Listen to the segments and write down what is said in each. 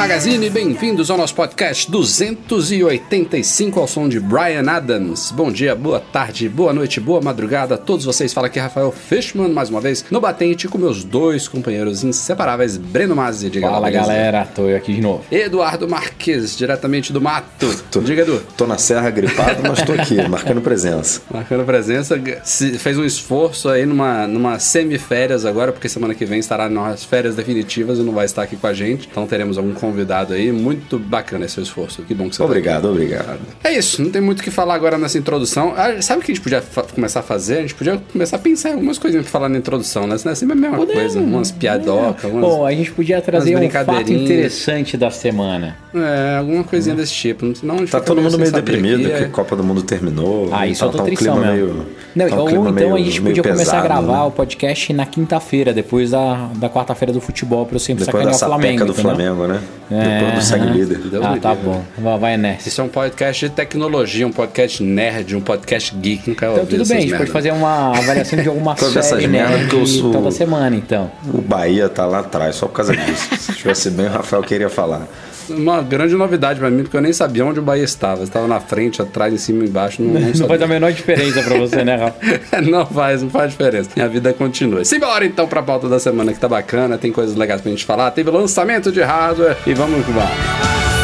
Magazine, bem-vindos ao nosso podcast 285 ao som de Brian Adams. Bom dia, boa tarde, boa noite, boa madrugada a todos vocês. Fala aqui Rafael Fishman, mais uma vez, no batente com meus dois companheiros inseparáveis, Breno Mazzi, diga Fala galera, tô eu aqui de novo. Eduardo Marques, diretamente do mato. Tô- Diga, Edu. Tô na serra gripado, mas tô aqui, marcando presença. Marcando presença, se- fez um esforço aí numa, numa semiférias agora, porque semana que vem estará nas férias definitivas e não vai estar aqui com a gente. Então teremos algum convidado aí. Muito bacana esse seu esforço. Que bom que você tá. Obrigado, obrigado. É isso, não tem muito o que falar agora nessa introdução. Ah, sabe o que a gente podia começar a fazer? A gente podia começar a pensar em algumas coisinhas pra falar na introdução, né? Senão é sempre a mesma coisa, umas piadocas, umas... Bom, a gente podia trazer um fato interessante da semana. É, alguma coisinha desse tipo. Gente Tá todo mundo meio deprimido aqui, que é. a Copa do Mundo terminou. Ah, isso tá, eu tô tá um tristão clima mesmo. meio. Não, tá um ou então meio- a gente podia começar a pesado, gravar né? o podcast na quinta-feira, depois da, da quarta-feira do futebol, pra eu sempre Depois sacanear da o Flamengo. do entendeu? Flamengo, né? É, Depois do segue aham. líder. Deus Ah, tá bom. Vai, nessa. Isso é um podcast de tecnologia, um podcast nerd, um podcast geek. Não quero Então tudo bem, a essas gente pode fazer uma avaliação de alguma essas série merdas nerd que eu sou- toda semana, então. O Bahia tá lá atrás, só por causa disso. Se tivesse bem, o Rafael queria falar. Uma grande novidade pra mim, porque eu nem sabia onde o Bahia estava. Estava na frente, atrás, em cima, embaixo. Não, não, Não faz a menor diferença pra você, né, Rafa? não faz, não faz diferença. Minha vida continua. Simbora então pra pauta da semana que tá bacana, tem coisas legais pra gente falar. Teve lançamento de hardware e vamos que vamos.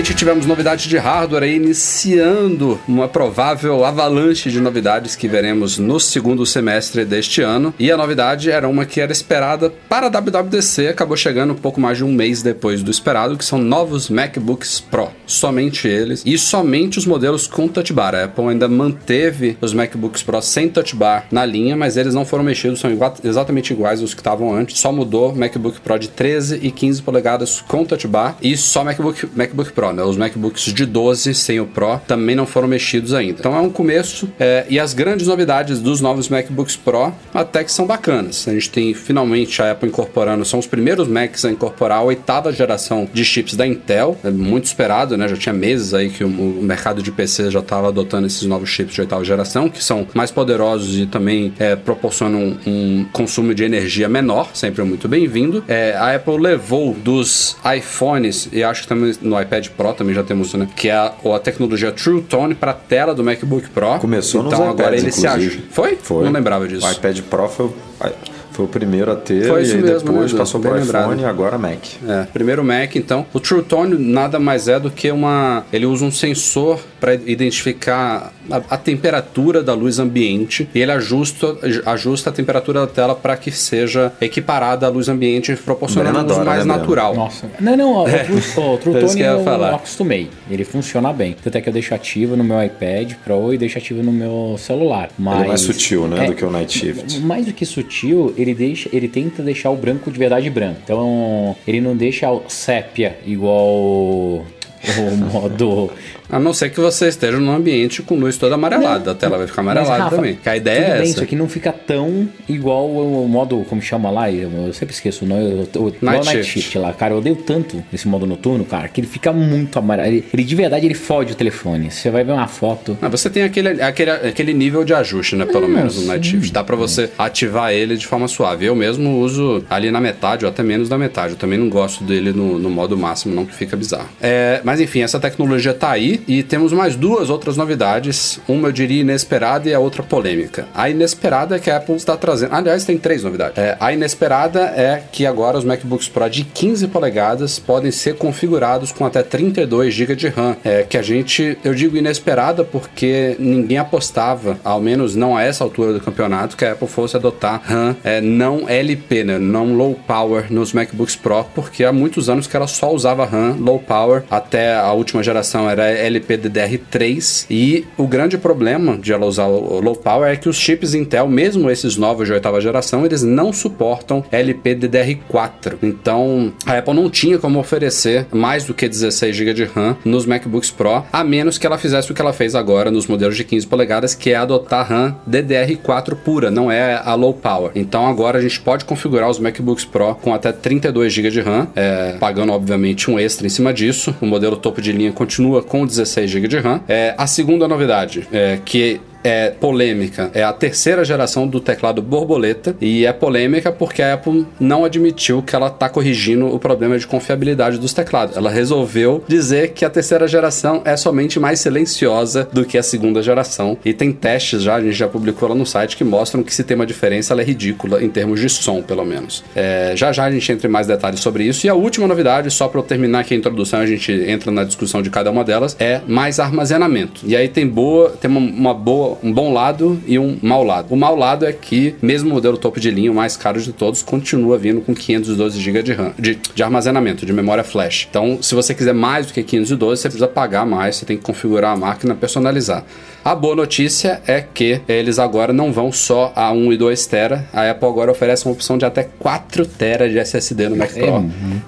Finalmente tivemos novidades de hardware aí, iniciando uma provável avalanche de novidades que veremos no segundo semestre deste ano. E a novidade era uma que era esperada para a WWDC, acabou chegando um pouco mais de um mês depois do esperado, que são novos MacBooks Pro. Somente eles e somente os modelos com Touch Bar. A Apple ainda manteve os MacBooks Pro sem Touch Bar na linha, mas eles não foram mexidos, são exatamente iguais aos que estavam antes. Só mudou MacBook Pro de 13 e 15 polegadas com Touch Bar e só MacBook, MacBook Pro, né? Os MacBooks de 12 sem o Pro também não foram mexidos ainda. Então é um começo é, e as grandes novidades dos novos MacBooks Pro até que são bacanas. A gente tem finalmente a Apple incorporando, são os primeiros Macs a incorporar a oitava geração de chips da Intel, é muito esperado, né? Já tinha meses aí que o, o mercado de PC já estava adotando esses novos chips de oitava geração, que são mais poderosos e também é, proporcionam um consumo de energia menor, sempre muito bem-vindo. É, a Apple levou dos iPhones, e acho que também no iPad Pro também já temos, né? Que é a, a tecnologia True Tone para a tela do MacBook Pro. Começou nos então agora iPads, ele se acha. Foi? Foi. Não lembrava disso. O iPad Pro foi, o- foi o primeiro a ter, Foi e isso aí mesmo, né, depois Edu? passou lembrado. iPhone e agora Mac. É, primeiro Mac, então. O True Tone nada mais é do que uma. Ele usa um sensor para identificar a, a temperatura da luz ambiente e ele ajusta, ajusta a temperatura da tela para que seja equiparada à luz ambiente, proporcionando Breno uma luz mais né, natural. Nossa. Não, não, ó, o True- ó, o True É isso Tone que eu ia eu falar. acostumei. Ele funciona bem. Tanto é que eu deixo ativo no meu iPad Pro e deixo ativo no meu celular. Mas, Ele é mais sutil, né, É, do que o Night Shift. Mais do que sutil, ele deixa, ele tenta deixar o branco de verdade branco. Então, ele não deixa o sépia igual o modo A não ser que você esteja num ambiente com luz toda amarelada. A tela vai ficar amarelada Mas, Rafa, também. Que a ideia é bem, essa. Isso aqui não fica tão igual o modo, como chama lá, eu, eu sempre esqueço o nome, o, o, Night Night, Night Shift. Shift lá, cara, eu odeio tanto esse modo noturno, cara, que ele fica muito amarelo, ele, ele de verdade ele fode o telefone, você vai ver uma foto, Ah, você tem aquele, aquele, aquele nível de ajuste, né? Pelo menos no Night Shift. Dá pra você ativar ele de forma suave. Eu mesmo uso ali na metade, ou até menos da metade. Eu também não gosto dele no, no modo máximo, não, que fica bizarro. É, mas enfim, essa tecnologia tá aí. E, temos mais duas outras novidades, uma eu diria inesperada e a outra polêmica. A inesperada é que a Apple está trazendo, aliás, tem três novidades. É, a inesperada é que agora os MacBooks Pro de 15 polegadas podem ser configurados com até 32 GB de RAM, é, que a gente, eu digo inesperada porque ninguém apostava, ao menos não a essa altura do campeonato, que a Apple fosse adotar RAM é, não LP, né, não low power nos MacBooks Pro, porque há muitos anos que ela só usava RAM low power, até a última geração era LPDDR3, e o grande problema de ela usar o low power é que os chips Intel, mesmo esses novos de oitava geração, eles não suportam LPDDR4. Então, a Apple não tinha como oferecer mais do que 16 GB de RAM nos MacBooks Pro, a menos que ela fizesse o que ela fez agora nos modelos de 15 polegadas, que é adotar RAM DDR4 pura, não é a low power. Então, agora a gente pode configurar os MacBooks Pro com até 32 GB de RAM, é, pagando obviamente um extra em cima disso. O modelo topo de linha continua com 16 GB de RAM. É, a segunda novidade é que é polêmica. É a terceira geração do teclado borboleta e é polêmica porque a Apple não admitiu que ela está corrigindo o problema de confiabilidade dos teclados. Ela resolveu dizer que a terceira geração é somente mais silenciosa do que a segunda geração e tem testes já, a gente já publicou lá no site que mostram que se tem uma diferença ela é ridícula em termos de som, pelo menos. É, já já a gente entra em mais detalhes sobre isso. E a última novidade, só para eu terminar aqui a introdução, a gente entra na discussão de cada uma delas, é mais armazenamento. E aí tem boa, tem uma, uma boa um bom lado e um mau lado. O mau lado é que, mesmo o modelo topo de linha, o mais caro de todos, continua vindo com 512 GB de, RAM, de, de armazenamento, de memória flash. Então, se você quiser mais do que 512, você precisa pagar mais, você tem que configurar a máquina, personalizar. A boa notícia é que eles agora não vão só a 1 e 2 tera. A Apple agora oferece uma opção de até 4 tera de SSD no Mac Pro, é,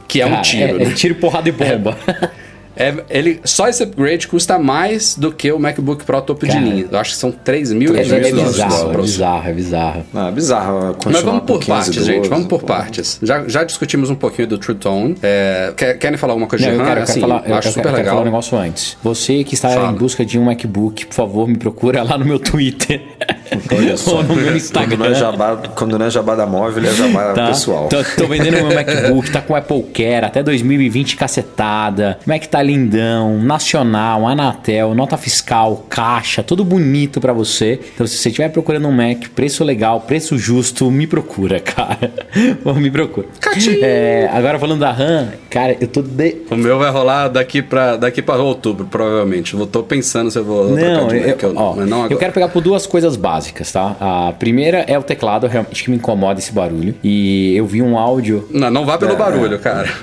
que é um tiro. É, é tiro, porrada e bomba. É, ele, só esse upgrade custa mais do que o MacBook Pro topo Cara, de linha. Eu acho que são 3 mil é, é, é bizarro, é bizarro, é bizarro. Ah, bizarro. Mas vamos por partes, 12, gente. Vamos por pô. partes. Já, já discutimos um pouquinho do True Tone. É, quer, querem falar alguma coisa Não, de RAM? Eu quero, assim, quero falar, eu acho eu super quero, legal. falar um negócio antes. Você que está Fala. em busca de um MacBook, por favor, me procura lá no meu Twitter. Olha só. Ou no meu Instagram. Quando não é jabá, quando não é jabá da móvel, é jabá tá. pessoal. Tô, tô vendendo meu MacBook, tá com Apple Care até 2020 cacetada. Mac tá lindão, nacional, Anatel, nota fiscal, caixa, tudo bonito para você. Então, se você estiver procurando um Mac, preço legal, preço justo, me procura, cara. me procura. É, agora falando da RAM, cara, eu tô de... O meu vai rolar daqui para daqui para outubro, provavelmente. Eu tô pensando se eu vou não, trocar de Mac eu, ou não, ó, mas não agora. Eu quero pegar por duas coisas básicas, tá? A primeira é o teclado, realmente que me incomoda esse barulho. E eu vi um áudio. Não, não vá pelo É, barulho, cara.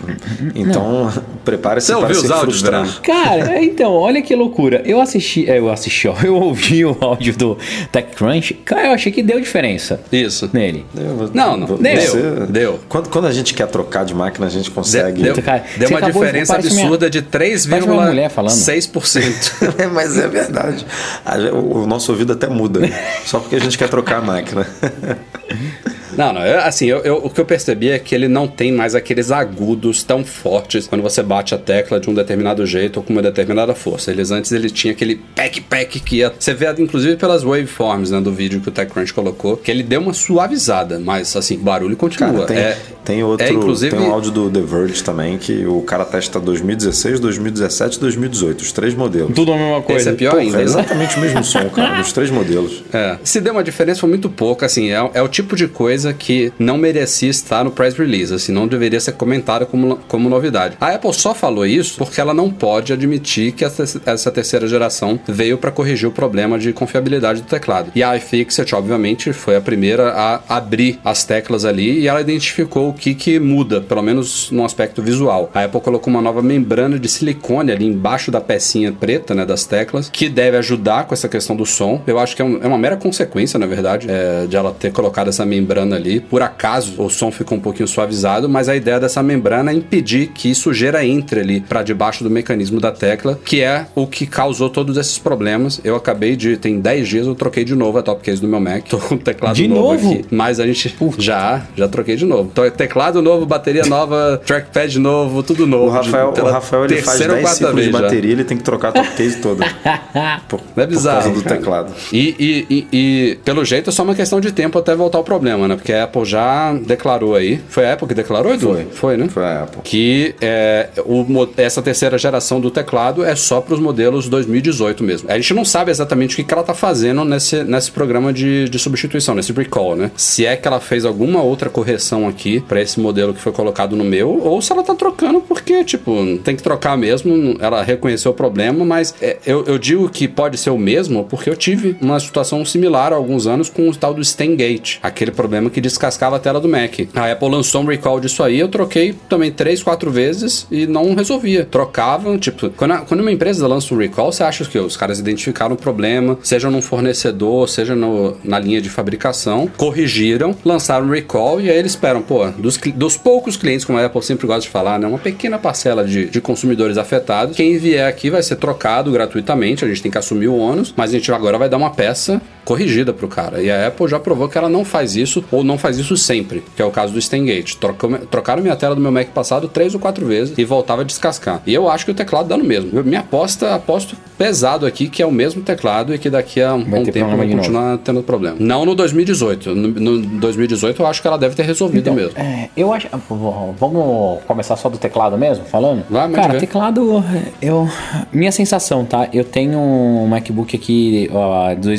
Então, prepare-se para ouviu se os áudios? Cara, então, olha que loucura. Eu assisti, é, eu assisti, ó, eu ouvi o áudio do TechCrunch. Cara, eu achei que deu diferença Isso. nele. Eu- Não, não. você- Deu, deu. Quando, quando a gente quer trocar de máquina, a gente consegue. Deu, Cara, deu uma acabou- diferença absurda de parece minha falando. 3,6%. Mas é verdade. O nosso ouvido até muda. Só porque a gente quer trocar a máquina. Não, não. eu- assim, eu, eu- o que eu percebi é que ele não tem mais aqueles agudos tão fortes quando você bate a tecla de um determinado jeito ou com uma determinada força. Eles antes ele tinha aquele pack pack que ia. Você vê inclusive pelas waveforms né, do vídeo que o TechCrunch colocou, que ele deu uma suavizada, mas assim, o barulho continua. Cara, tem, é, tem outro. é, inclusive, Tem um áudio do The Verge também que o cara testa 2016, 2017 e 2018, os três modelos. Tudo a mesma coisa. Esse é pior Porra, ainda. é né? exatamente o mesmo som, cara, dos três modelos. É. Se deu uma diferença, foi muito pouca, assim, é, é o tipo de coisa que não merecia estar no press release, assim, não deveria ser comentada como, como novidade. A Apple só falou isso porque ela não pode admitir que essa, essa terceira geração veio para corrigir o problema de confiabilidade do teclado. E a iFixit, obviamente, foi a primeira a abrir as teclas ali e ela identificou o que, que muda, pelo menos no aspecto visual. A Apple colocou uma nova membrana de silicone ali embaixo da pecinha preta, né, das teclas, que deve ajudar com essa questão do som. Eu acho que é, um- é uma mera consequência, na verdade, é, de ela ter colocado essa membrana ali. Por acaso, o som ficou um pouquinho suavizado, mas a ideia dessa membrana é impedir que sujeira entre ali para debaixo do mecanismo da tecla, que é o que causou todos esses problemas. Eu acabei de, tem 10 dias, eu troquei de novo a top case do meu Mac. Tô com o teclado De novo, novo? aqui. Mas a gente já, já troquei de novo. Tô- teclado novo, bateria nova, trackpad novo, tudo novo. O Rafael, Pela o Rafael ele faz terceira ou 10 quarta ciclos de vez já. bateria, ele tem que trocar a top case toda. Por, É por bizarro. causa do teclado. E, e- e- e, pelo jeito é só uma questão de tempo até voltar o problema, né? Porque a Apple já declarou aí. Foi a Apple que declarou, Edu? Foi. Foi, né? Foi a Apple. Que é, o essa terceira geração do teclado é só para os modelos 2018 mesmo. A gente não sabe exatamente o que, que ela tá fazendo nesse, nesse programa de, de substituição, nesse recall, né? Se é que ela fez alguma outra correção aqui para esse modelo que foi colocado no meu, ou se ela tá trocando porque, tipo, tem que trocar mesmo. Ela reconheceu o problema, mas é, eu, eu digo que pode ser o mesmo porque eu tive uma situação similar há alguns anos com o tal do Stengate, aquele problema que descascava a tela do Mac. A Apple lançou um recall disso aí, eu troquei também três, quatro vezes e não resolvia. Trocavam, tipo, quando, a- quando uma empresa lança um recall, você acha que os caras identificaram o problema, seja num fornecedor, seja no- na linha de fabricação, corrigiram, lançaram um recall e aí eles esperam, pô, dos, dos poucos clientes, como a Apple sempre gosta de falar, né, uma pequena parcela de, de consumidores afetados, quem vier aqui vai ser trocado gratuitamente, a gente tem que assumir o ônus, mas a gente agora vai dar uma peça corrigida pro cara. E a Apple já provou que ela não faz isso ou não faz isso sempre, que é o caso do Stengate. Trocaram minha tela do meu Mac passado três ou quatro vezes e voltava a descascar. E eu acho que o teclado dá no mesmo. Eu, minha aposta, aposto pesado aqui que é o mesmo teclado e que daqui a um, Vai um tempo vai continuar tendo problema. Não no 2018. No, no 2018 eu acho que ela deve ter resolvido mesmo. É, eu acho. Vamos começar só do teclado mesmo, falando? Vai, Cara, ver. teclado, eu. Minha sensação, tá? Eu tenho um MacBook aqui ó, de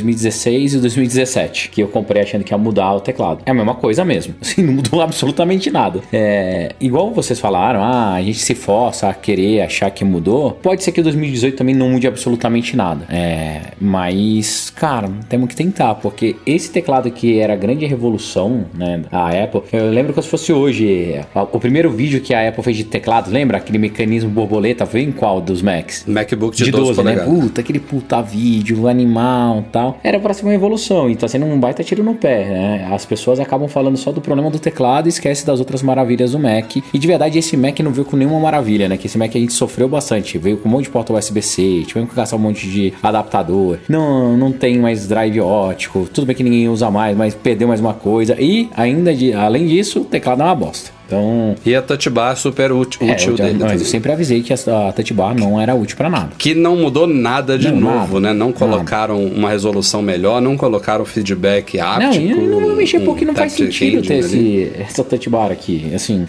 2016 e 2017, que eu comprei achando que ia mudar o teclado. É a mesma coisa mesmo. Assim, não mudou absolutamente nada. É, igual vocês falaram, ah, a gente se força a querer achar que mudou. Pode ser que o 2018 também não mude absolutamente nada. É, mas, cara, temos que tentar, porque esse teclado aqui era a grande revolução, né? A Apple. Eu lembro como se fosse hoje. O primeiro vídeo que a Apple fez de teclado, lembra? Aquele mecanismo borboleta, foi em qual dos Macs? MacBook de, De 12, 12, né? Puta, aquele puta vídeo, animal tal. Era pra ser uma evolução, e tá sendo um baita tiro no pé, né? As pessoas acabam falando só do problema do teclado e esquece das outras maravilhas do Mac. E de verdade, esse Mac não veio com nenhuma maravilha, né? Que esse Mac a gente sofreu bastante. Veio com um monte de porta USB-C, tivemos que gastar um monte de adaptador. Não, não tem mais drive ótico. Tudo bem que ninguém usa mais, mas perdeu mais uma coisa. E ainda, de, além disso, o teclado é uma bosta. Então, E a touch bar super útil, é, útil eu, dele. também. eu sempre avisei que a, a touch bar não era útil pra nada. Que não mudou nada de Não, novo, nada, né? Não colocaram uma resolução melhor, não colocaram feedback Não, áptico. não, não mexer um porque não faz sentido ter esse, essa touch bar aqui. Assim,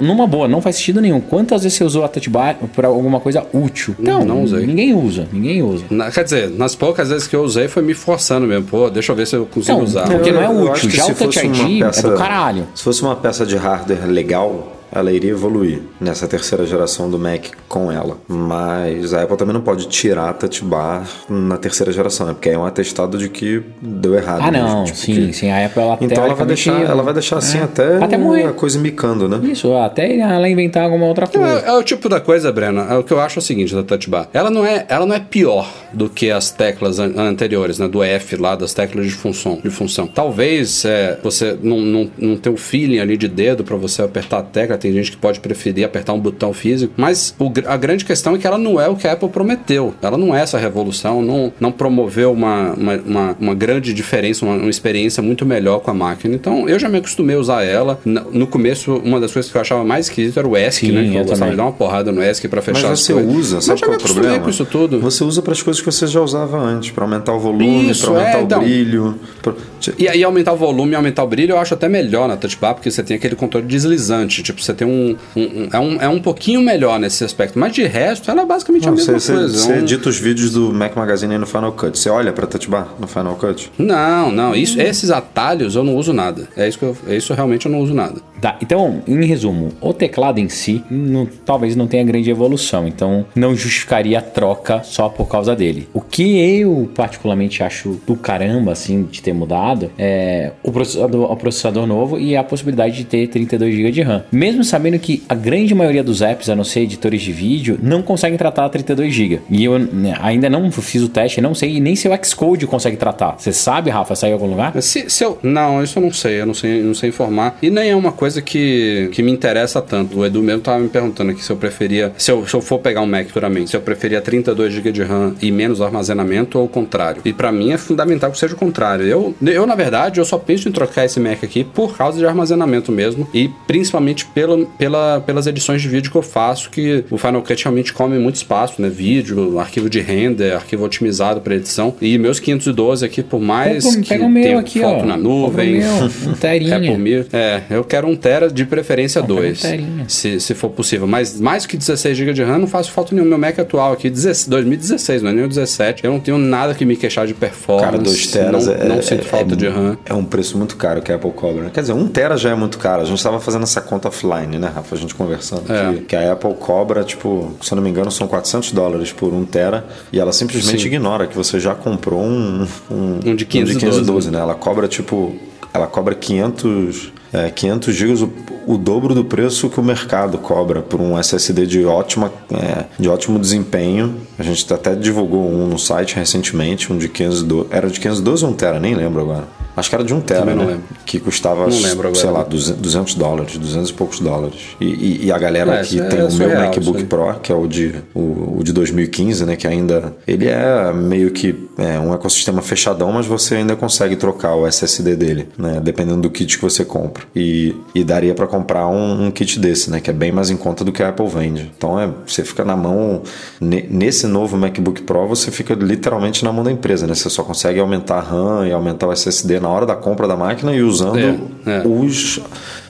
numa boa, não faz sentido nenhum. Quantas vezes você usou a touch bar pra alguma coisa útil? Não, não usei. Ninguém usa, ninguém usa. Na- quer dizer, nas poucas vezes que eu usei foi me forçando mesmo. Pô, deixa eu ver se eu consigo Não, usar. porque não é útil. Já o Touch ID é peça- do caralho. Se fosse uma peça de hardware legal, legal ela iria evoluir nessa terceira geração do Mac com ela. Mas a Apple também não pode tirar a touch bar na terceira geração, né? Porque aí é um atestado de que deu errado. Ah, mesmo, não, tipo, sim, que- sim. A Apple, ela Então ela vai deixar, ela vai deixar assim é, até, até morrer. a coisa micando, né? Isso, até ela inventar alguma outra coisa. É, é o tipo da coisa, Breno. É o que eu acho é o seguinte da touch bar. Ela não é, ela não é pior do que as teclas an- anteriores, né? Do F lá, das teclas de função. De função. Talvez é, você não, não, não ter o feeling ali de dedo pra você apertar a tecla. Tem gente que pode preferir apertar um botão físico. Mas o a grande questão é que ela não é o que a Apple prometeu. Ela não é essa revolução, não, não promoveu uma, uma, uma, uma grande diferença, uma, uma experiência muito melhor com a máquina. Então eu já me acostumei a usar ela. No começo, uma das coisas que eu achava mais esquisito era o ESC, Sim, né? Que eu, eu gostava de dar uma porrada no ESC pra fechar Mas as você usa, sabe qual é o problema? com isso tudo. Você usa para as coisas que você já usava antes, para aumentar o volume, para aumentar é, o então. brilho. pra- E aí aumentar o volume e aumentar o brilho eu acho até melhor na touch bar, porque você tem aquele controle deslizante. Tipo, você tem um. um- um- é, um é um pouquinho melhor nesse aspecto. Mas de resto, ela é basicamente Não, a mesma você, coisa. você é um- edita os vídeos do Mac Magazine aí no Final Cut. Você olha pra touch bar no Final Cut? Não, não. Isso, esses atalhos eu não uso nada. É isso que eu, é isso realmente eu não uso nada. Tá, então, em resumo, o teclado em si não- talvez não tenha grande evolução, então não justificaria a troca só por causa dele. O que eu particularmente acho do caramba, assim, de ter mudado é o processador, o processador novo e a possibilidade de ter 32 GB de RAM. Mesmo mesmo sabendo que a grande maioria dos apps, a não ser editores de vídeo, não conseguem tratar 32 GB. E eu né, ainda não fiz o teste, não sei nem se o Xcode consegue tratar. Você sabe, Rafa, saiu em algum lugar? Se, se eu, não, isso eu não sei, eu não sei, não sei informar. E nem é uma coisa que, que me interessa tanto. O Edu mesmo tava me perguntando aqui se eu preferia, se eu, se eu for pegar um Mac futuramente, se eu preferia 32 GB de RAM e menos armazenamento ou o contrário. E para mim é fundamental que seja o contrário. Eu, eu, na verdade, eu só penso em trocar esse Mac aqui por causa de armazenamento mesmo e principalmente pelo, pela, pelas edições de vídeo que eu faço, que o Final Cut realmente come muito espaço, né? Vídeo, arquivo de render, arquivo otimizado para edição. E meus 512 aqui, por mais Pega, que pega o meu tenha aqui, foto ó. na nuvem, Compra o meu, um terinha. Apple Mir. É, eu quero um tera de preferência Não, pega um 2, terinha. se, se for possível. Mas mais que 16 GB de RAM não faço falta nenhuma. Meu Mac atual aqui, 16 2016, não é nem o 17. Eu não tenho nada que me queixar de performance. Cara, 2 teras não, é, não sinto é- falta é- de RAM. É um preço muito caro que a Apple cobra. Quer dizer, 1 tera já é muito caro. A gente estava fazendo essa conta offline, né, Rafa? A gente conversando. É. Que, que a Apple cobra, tipo, se eu não me engano, são 400 dólares por 1 tera. E ela simplesmente Sim. ignora que você já comprou um, um, Um de 512, 512, né? Ela cobra, tipo, ela cobra 500, é, 500 gigas, o, o dobro do preço que o mercado cobra por um SSD de, ótima, é, de ótimo desempenho. A gente até divulgou um no site recentemente, um de 512. Era de 512 ou 1 tera? Nem lembro agora. Acho que era de 1 tera, Também não né? lembro. Que custava, Não lembro agora. sei lá, 200 200 dólares, 200 e poucos dólares. E, e- e a galera É, isso é tem o meu surreal, MacBook. Pro, que é o de, o, o de 2015, né? Que ainda. Ele é meio que é, um ecossistema fechadão, mas você ainda consegue trocar o SSD dele, né? Dependendo do kit que você compra. E, e daria para comprar um, um kit desse, né? Que é bem mais em conta do que a Apple vende. Então é, você fica na mão. ne- Nesse novo MacBook Pro, você fica literalmente na mão da empresa, né? Você só consegue aumentar a RAM e aumentar o SSD na hora da compra da máquina e usando É, é. os,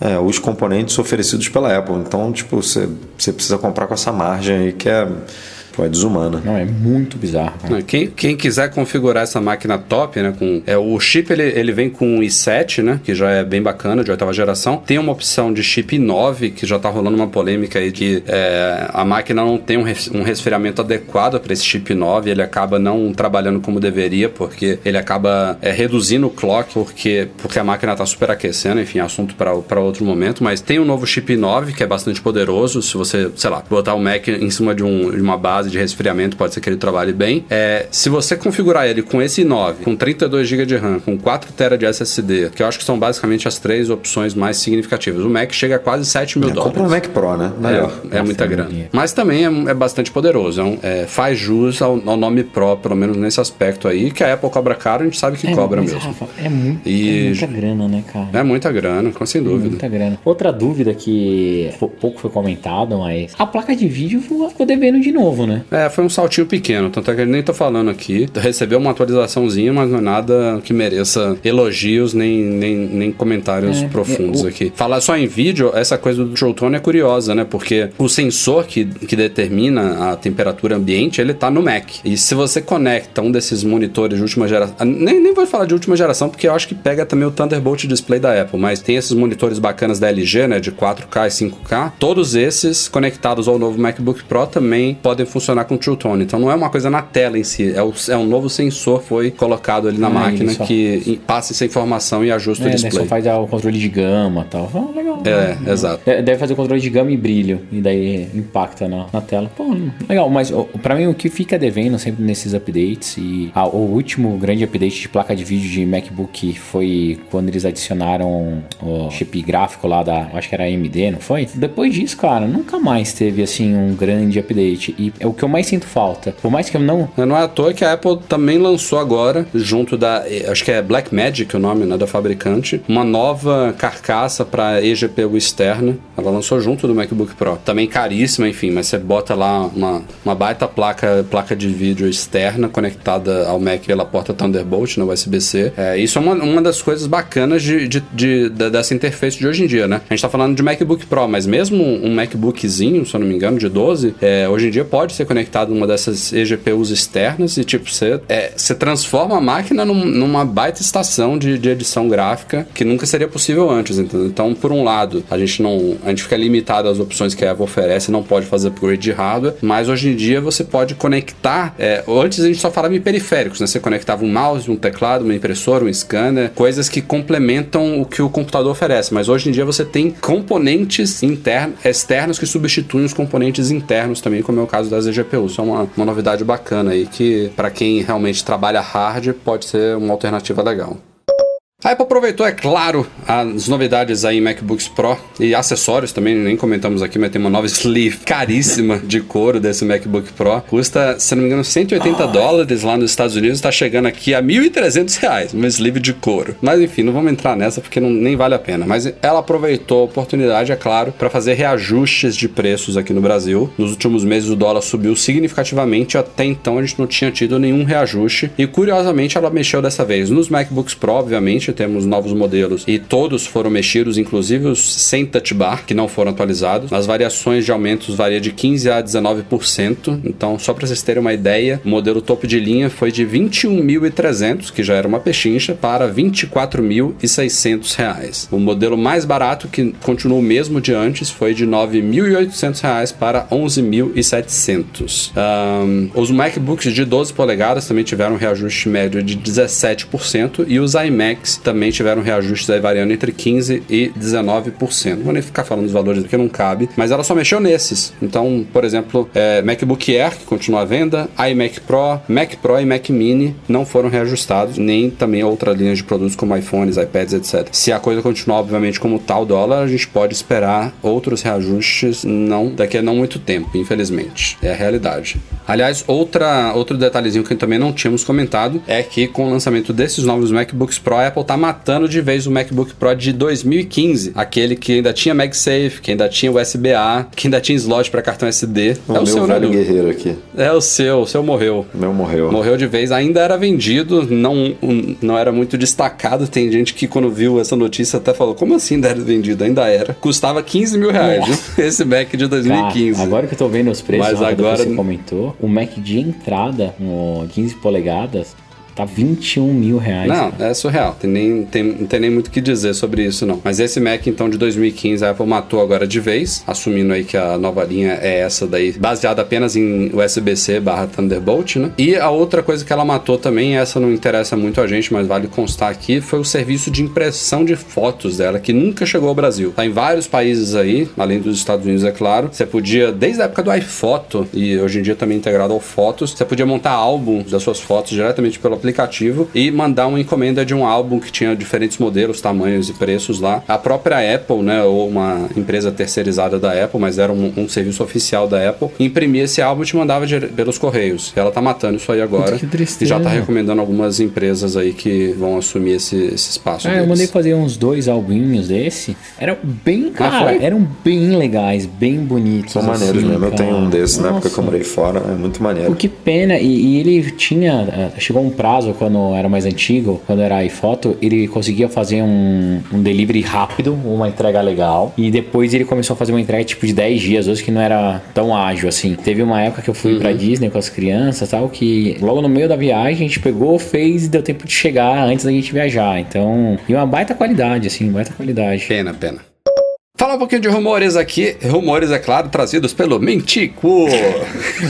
é, os componentes oferecidos pela Apple. Então, tipo, você, você precisa comprar com essa margem aí que é, pô, é desumana. Não, é muito bizarro. Né, Quem, quem quiser configurar essa máquina top, né, com é, o chip ele, ele vem com i7, né, que já é bem bacana, de oitava geração. Tem uma opção de chip i9, que já tá rolando uma polêmica aí que é, a máquina não tem um, res- um resfriamento adequado para esse chip i9, ele acaba não trabalhando como deveria, porque ele acaba é, reduzindo o clock, porque, porque a máquina tá superaquecendo, enfim, assunto para outro momento, mas tem um novo chip i9 que é bastante poderoso, se você, sei lá, botar o Mac em cima de, um- de uma base de resfriamento, pode ser que ele trabalhe bem. É, se você configurar ele com esse i9, com 32 GB de RAM, com 4 TB de SSD, que eu acho que são basicamente as três opções mais significativas, o Mac chega a quase 7 mil É, dólares. compra um Mac Pro, né? Melhor. É, é muita grana. dinheiro. Mas também é, é bastante poderoso. É um- é, faz jus ao, ao nome Pro, pelo menos nesse aspecto aí, que a Apple cobra caro, a gente sabe que cobra mas, mesmo. Rafa, é, muito, E- é muita grana, né, cara? É muita grana, com sem dúvida. Muita grana. Outra dúvida que pou- pouco foi comentado, mas a placa de vídeo ficou devendo de novo, né? É, foi um saltinho pequeno, tanto é que eu nem tô falando aqui. Recebeu uma atualizaçãozinha, mas não é nada que mereça elogios nem, nem, nem comentários É, profundos é, aqui. Falar só em vídeo, essa coisa do Tone é curiosa, né? Porque o sensor que, que determina a temperatura ambiente, ele tá no Mac. E se você conecta um desses monitores de última geração, ah, nem, nem vou falar de última geração, porque eu acho que pega também o Thunderbolt Display da Apple, mas tem esses monitores bacanas da LG, né? De 4K e 5K. Todos esses conectados ao novo MacBook Pro também podem funcionar com True Tone. Então não é uma coisa na tela em si, é, o, é um novo sensor que foi colocado ali na Ah, máquina só- que passa essa informação e ajusta É, o né, display. só faz ah, o controle de gama e tal. Ah, legal. É, exato. De- Deve fazer o controle de gama e brilho, e daí impacta na, na tela. Pô, legal, mas ó, pra mim o que fica devendo sempre nesses updates, e ah, o último grande update de placa de vídeo de MacBook foi quando eles adicionaram o chip gráfico lá da, acho que era AMD, não foi? Depois disso, cara, nunca mais teve assim um grande update. E é o que eu mais sinto falta. Por mais que eu não. Não é à toa que a Apple também lançou agora, junto da. eh, Acho que é Blackmagic o nome né, da fabricante, uma nova carcaça para eGPU externa. Ela lançou junto do MacBook Pro. Também caríssima, enfim, mas você bota lá uma, uma baita placa, placa de vídeo externa conectada ao Mac pela porta Thunderbolt na USB-C. É, isso é uma, uma das coisas bacanas de, de- de- da- dessa interface de hoje em dia, né? A gente tá falando de MacBook Pro, mas mesmo um MacBookzinho, se eu não me engano, de 12, é, hoje em dia pode ser conectado numa dessas eGPUs externas e, tipo, você, é, você transforma a máquina num, numa baita estação de, de edição gráfica que nunca seria possível antes, entendeu? Então, por um lado, a gente não. A gente fica limitado às opções que a Apple oferece, não pode fazer upgrade de hardware, mas hoje em dia você pode conectar. É, antes a gente só falava em periféricos, né? Você conectava um mouse, um teclado, uma impressora, um scanner, coisas que complementam o que o computador oferece. Mas hoje em dia você tem componentes internos, externos que substituem os componentes internos também, como é o caso das eGPUs. Isso é uma, uma novidade bacana aí que, para quem realmente trabalha hard, pode ser uma alternativa legal. A Apple aproveitou, é claro, as novidades aí em MacBooks Pro e acessórios também, nem comentamos aqui, mas tem uma nova sleeve caríssima de couro desse MacBook Pro. Custa, se não me engano, 180 dólares lá nos Estados Unidos, está chegando aqui a 1.300 reais, uma sleeve de couro. Mas enfim, não vamos entrar nessa porque não, nem vale a pena. Mas ela aproveitou a oportunidade, é claro, para fazer reajustes de preços aqui no Brasil. Nos últimos meses o dólar subiu significativamente, até então a gente não tinha tido nenhum reajuste. E curiosamente ela mexeu dessa vez nos MacBooks Pro, obviamente, temos novos modelos e todos foram mexidos, inclusive os sem touch bar, que não foram atualizados. As variações de aumentos varia de 15 a 19%. Então, só para vocês terem uma ideia, o modelo topo de linha foi de 21.300, que já era uma pechincha, para 24.600 reais. O modelo mais barato, que continuou o mesmo de antes, foi de 9.800 reais para 11.700. Um, os MacBooks de 12 polegadas também tiveram um reajuste médio de 17% e os iMacs também tiveram reajustes aí variando entre 15% e 19%. Não vou nem ficar falando os valores porque não cabe, mas ela só mexeu nesses. Então, por exemplo, é, MacBook Air, que continua à venda, iMac Pro, Mac Pro e Mac Mini não foram reajustados, nem também outras linhas de produtos como iPhones, iPads, etc. Se a coisa continuar, obviamente, como tal dólar, a gente pode esperar outros reajustes não daqui a não muito tempo, infelizmente. É a realidade. Aliás, outra, outro detalhezinho que também não tínhamos comentado é que com o lançamento desses novos MacBooks Pro, a Apple está matando de vez o MacBook Pro de 2015, aquele que ainda tinha MagSafe, que ainda tinha USB-A, que ainda tinha slot para cartão SD. O é o seu, velho né? Guerreiro aqui. É o seu, o seu morreu. O meu morreu. Morreu de vez, ainda era vendido, não, não era muito destacado. Tem gente que quando viu essa notícia até falou: como assim ainda era vendido? Ainda era. Custava 15 mil reais, viu? esse Mac de 2015. Cara, agora que eu tô vendo os preços, Mas Rafa, do que agora- você comentou, o Mac de entrada, no 15 polegadas, tá 21 mil reais. Não, cara. é surreal. Tem nem, tem, não tem nem muito o que dizer sobre isso, não. Mas esse Mac, então, de 2015, a Apple matou agora de vez, assumindo aí que a nova linha é essa daí, baseada apenas em USB-C barra Thunderbolt, né? E a outra coisa que ela matou também, essa não interessa muito a gente, mas vale constar aqui, foi o serviço de impressão de fotos dela, que nunca chegou ao Brasil. Tá em vários países aí, além dos Estados Unidos, é claro. Você podia, desde a época do iPhoto, e hoje em dia também integrado ao Fotos, você podia montar álbuns das suas fotos diretamente pelo aplicativo e mandar uma encomenda de um álbum que tinha diferentes modelos, tamanhos e preços lá. A própria Apple, né, ou uma empresa terceirizada da Apple, mas era um, um serviço oficial da Apple, imprimia esse álbum e te mandava pelos correios. E ela tá matando isso aí agora. Que tristeza. E já tá recomendando algumas empresas aí que vão assumir esse, esse espaço. Eu deles. mandei fazer uns dois albinhos desse. Eram bem, cara, eram bem legais, bem bonitos. São maneiros assim, mesmo. Eu cara. tenho um desses na época que eu Nossa. morei fora. É muito maneiro. O que pena, e, e ele tinha. eh, Chegou um prazo quando era mais antigo, quando era iPhoto, ele conseguia fazer um, um delivery rápido, uma entrega legal. E depois ele começou a fazer uma entrega tipo de 10 dias, hoje que não era tão ágil assim. Teve uma época que eu fui pra Disney com as crianças tal, que logo no meio da viagem a gente pegou, fez e deu tempo de chegar antes da gente viajar. Então, e uma baita qualidade, assim, baita qualidade. Pena, pena. Falar um pouquinho de rumores aqui. Rumores, é claro, trazidos pelo Mentico.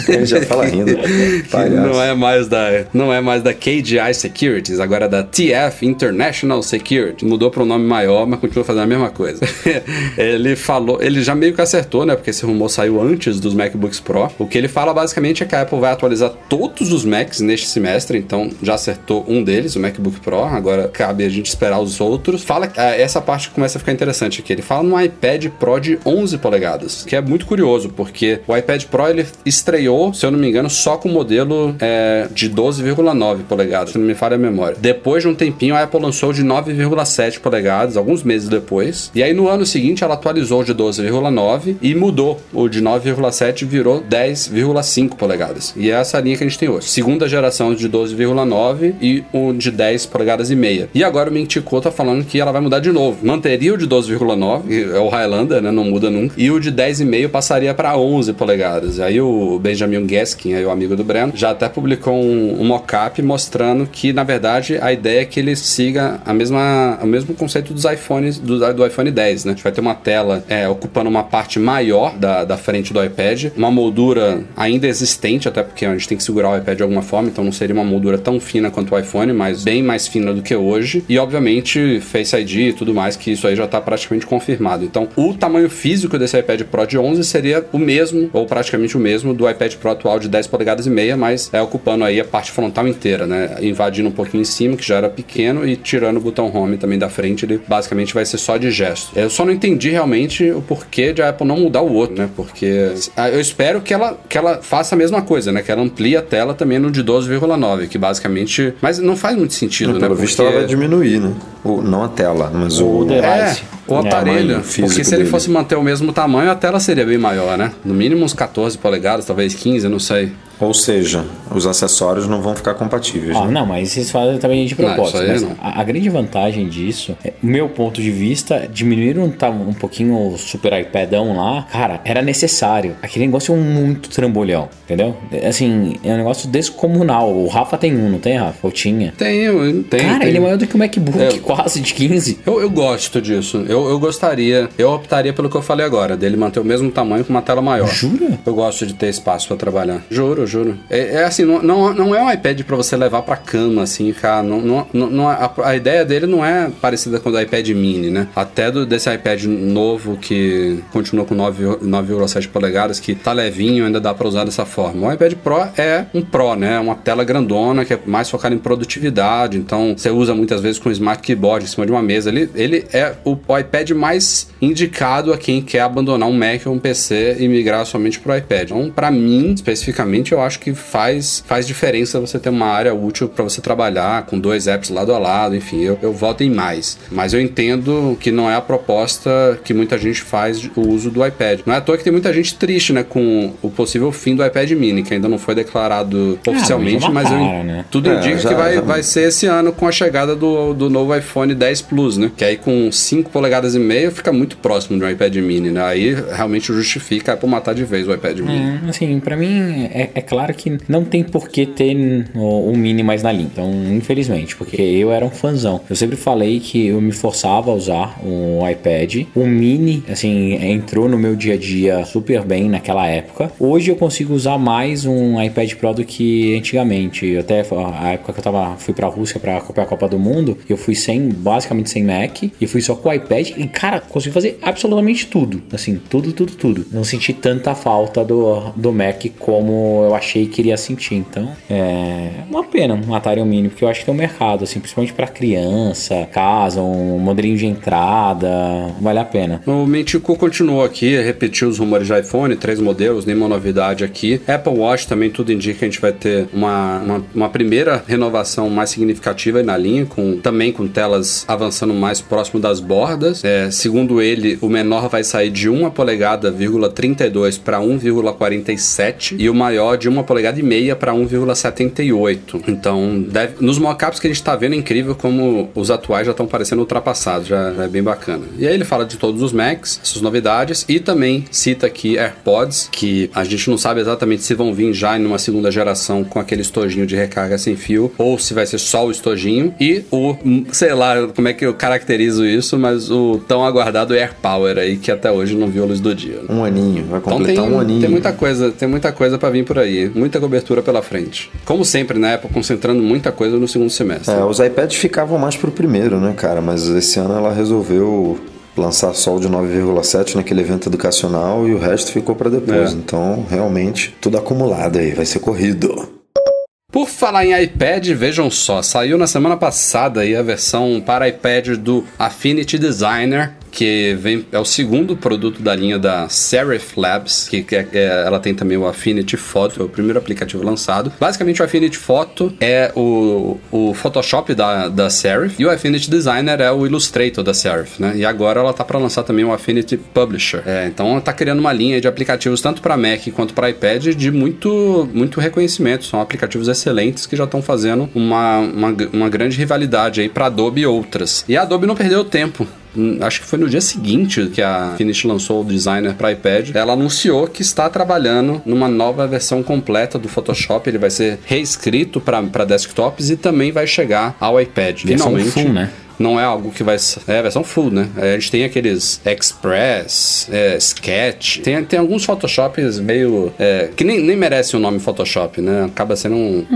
Ele já fala rindo. Que Palhaço. não é mais da não é mais da KGI Securities, agora é da TF International Security. Mudou para um nome maior, mas continua fazendo a mesma coisa. ele falou, ele já meio que acertou, né? Porque esse rumor saiu antes dos MacBooks Pro. O que ele fala basicamente é que a Apple vai atualizar todos os Macs neste semestre, então já acertou um deles, o MacBook Pro. Agora cabe a gente esperar os outros. Fala ah, essa parte começa a ficar interessante aqui. Ele fala no iPad Pro de 11 polegadas, que é muito curioso, porque o iPad Pro ele estreou, se eu não me engano, só com o modelo é, de 12,9 polegadas, se não me falha a memória. Depois de um tempinho, a Apple lançou de 9,7 polegadas, alguns meses depois. E aí no ano seguinte ela atualizou de 12,9 e mudou. O de 9,7 virou 10,5 polegadas. E é essa linha que a gente tem hoje. Segunda geração de 12,9 e o de 10 polegadas e meia. E agora o Mintico tá falando que ela vai mudar de novo. Manteria o de 12,9, e é o Highlander, né? Não muda nunca. E o de 10,5 passaria para 11 polegadas. Aí o Benjamin Gaskin, aí o amigo do Breno, já até publicou um, um mock-up mostrando que, na verdade, a ideia é que ele siga a mesma, o mesmo conceito dos iPhones, do, do iPhone 10, né? A gente vai ter uma tela é, ocupando uma parte maior da, da frente do iPad, uma moldura ainda existente, até porque a gente tem que segurar o iPad de alguma forma, então não seria uma moldura tão fina quanto o iPhone, mas bem mais fina do que hoje. E, obviamente, Face ID e tudo mais, que isso aí já está praticamente confirmado. Então, o tamanho físico desse iPad Pro de 11 seria o mesmo, ou praticamente o mesmo, do iPad Pro atual de 10 polegadas e meia, mas é ocupando aí a parte frontal inteira, né? Invadindo um pouquinho em cima, que já era pequeno, e tirando o botão Home também da frente, ele basicamente vai ser só de gesto. Eu só não entendi realmente o porquê de a Apple não mudar o outro, né? Porque ah, eu espero que ela, que ela faça a mesma coisa, né? Que ela amplie a tela também no de 12,9, que basicamente. Mas não faz muito sentido, Pelo né? Pelo visto, Porque- ela vai diminuir, né? O, não a tela, mas o. O device. É, o É, aparelho. tamanho físico porque se ele dele. fosse manter o mesmo tamanho, a tela seria bem maior, né? No mínimo uns 14 polegadas, talvez 15, eu não sei. Ou seja, os acessórios não vão ficar compatíveis. Ah, né? não, mas vocês fazem também de propósito. isso aí mas não. a, a grande vantagem disso, é, meu ponto de vista, diminuir um, ta- um pouquinho o super iPadão lá, cara, era necessário. Aquele negócio é um muito trambolhão, entendeu? É, Assim, é um negócio descomunal. O Rafa tem um, não tem, Rafa? Ou tinha? Tenho, tenho. cara, tenho. ele é maior do que o MacBook, É. quase de 15. Eu, eu gosto disso. Eu, eu gostaria. Eu optaria pelo que eu falei agora, dele manter o mesmo tamanho com uma tela maior. Jura? Eu gosto de ter espaço pra trabalhar. Juro, juro. É, é assim, não, não, não é um iPad pra você levar pra cama, assim, ficar. Não, não, não, não- a, a ideia dele não é parecida com o do iPad mini, né? Até do, desse iPad novo que continua com 9 9,7 polegadas, que tá levinho, ainda dá pra usar dessa forma. O iPad Pro é um Pro, né? É uma tela grandona que é mais focada em produtividade. Então, você usa muitas vezes com o Smart Keyboard em cima de uma mesa. Ele, ele é o, o iPad mais indicado a quem quer abandonar um Mac ou um PC e migrar somente pro iPad. Então, pra mim, especificamente, eu acho que faz, faz diferença você ter uma área útil para você trabalhar com dois apps lado a lado. Enfim, eu, eu voto em mais. Mas eu entendo que não é a proposta que muita gente faz o uso do iPad. Não é à toa que tem muita gente triste, né, com o possível fim do iPad mini, que ainda não foi declarado oficialmente, mas é mas, eu, cara, né? tudo É, indica já- que vai, já- vai ser esse ano com a chegada do, do novo iPhone 10 Plus, né? Que aí com 5 polegadas e meia fica muito próximo de um iPad mini, né? Aí realmente justifica a Apple matar de vez o iPad mini. É, assim, pra mim é, é claro que não tem por que ter o, Mini mais na linha. Então, infelizmente, porque eu era um fãzão. Eu sempre falei que eu me forçava a usar o iPad. O Mini, assim, entrou no meu dia a dia super bem naquela época. Hoje eu consigo usar mais um iPad Pro do que antigamente. Até a época que eu tava, fui pra Rússia pra acompanhar a Copa do Mundo, eu fui sem, basicamente sem Mac, e fui só com o iPad. E, cara, consegui fazer absolutamente tudo. Assim, tudo, tudo, tudo. Não senti tanta falta do, do Mac como eu achei que iria sentir. Então, é uma pena matarem o Mini, porque eu acho que tem um mercado, assim, principalmente pra criança, casa, um modelinho de entrada, vale a pena. O Mentico continuou aqui, repetiu os rumores de iPhone, três modelos, nenhuma novidade aqui. Apple Watch também tudo indica que a gente vai ter uma, uma, uma primeira renovação mais significativa na linha, com, também com telas avançando mais próximo das bordas. É, segundo ele, o menor vai sair de 1 polegada, 32 para 1,47 e o maior de 1 polegada e meia para 1,78. Então, deve- nos mockups que a gente está vendo, é incrível como os atuais já estão parecendo ultrapassados, já, já é bem bacana. E aí ele fala de todos os Macs, essas novidades, e também cita aqui AirPods, que a gente não sabe exatamente se vão vir já em uma segunda geração com aquele estojinho de recarga sem fio, ou se vai ser só o estojinho, e o, sei lá como é que eu caracterizo isso, mas o tão aguardado AirPower aí, que até hoje não viu a luz do dia. né? Um aninho, vai Então completar tem, um aninho. tem muita coisa, tem muita coisa para vir por aí, muita cobertura pela frente. Como sempre, na Apple concentrando muita coisa no segundo semestre. É, os iPads ficavam mais pro primeiro, né, cara? Mas esse ano ela resolveu lançar só o de 9,7 naquele evento educacional e o resto ficou pra depois. É. Então, realmente, tudo acumulado aí, vai ser corrido. Por falar em iPad, vejam só, saiu na semana passada aí a versão para iPad do Affinity Designer, que vem, é o segundo produto da linha da Serif Labs, que, que é- é- ela tem também o Affinity Photo, é o primeiro aplicativo lançado. Basicamente, o Affinity Photo é o, o Photoshop da, da Serif e o Affinity Designer é o Illustrator da Serif, né? E agora ela tá para lançar também o Affinity Publisher. É, então, ela tá criando uma linha de aplicativos tanto para Mac quanto para iPad de muito, muito reconhecimento. São aplicativos excelentes que já estão fazendo uma, uma, uma grande rivalidade aí para Adobe e outras. E a Adobe não perdeu tempo acho que foi no dia seguinte que a Finish lançou o designer para iPad, ela anunciou que está trabalhando numa nova versão completa do Photoshop. Ele vai ser reescrito para desktops e também vai chegar ao iPad. Versão Finalmente. full, né? Não é algo que vai ser. É a versão full, né? É, A gente tem aqueles Express, é, Sketch. Tem, tem alguns Photoshops meio. é, que nem, nem merecem o nome Photoshop, né? Acaba sendo um,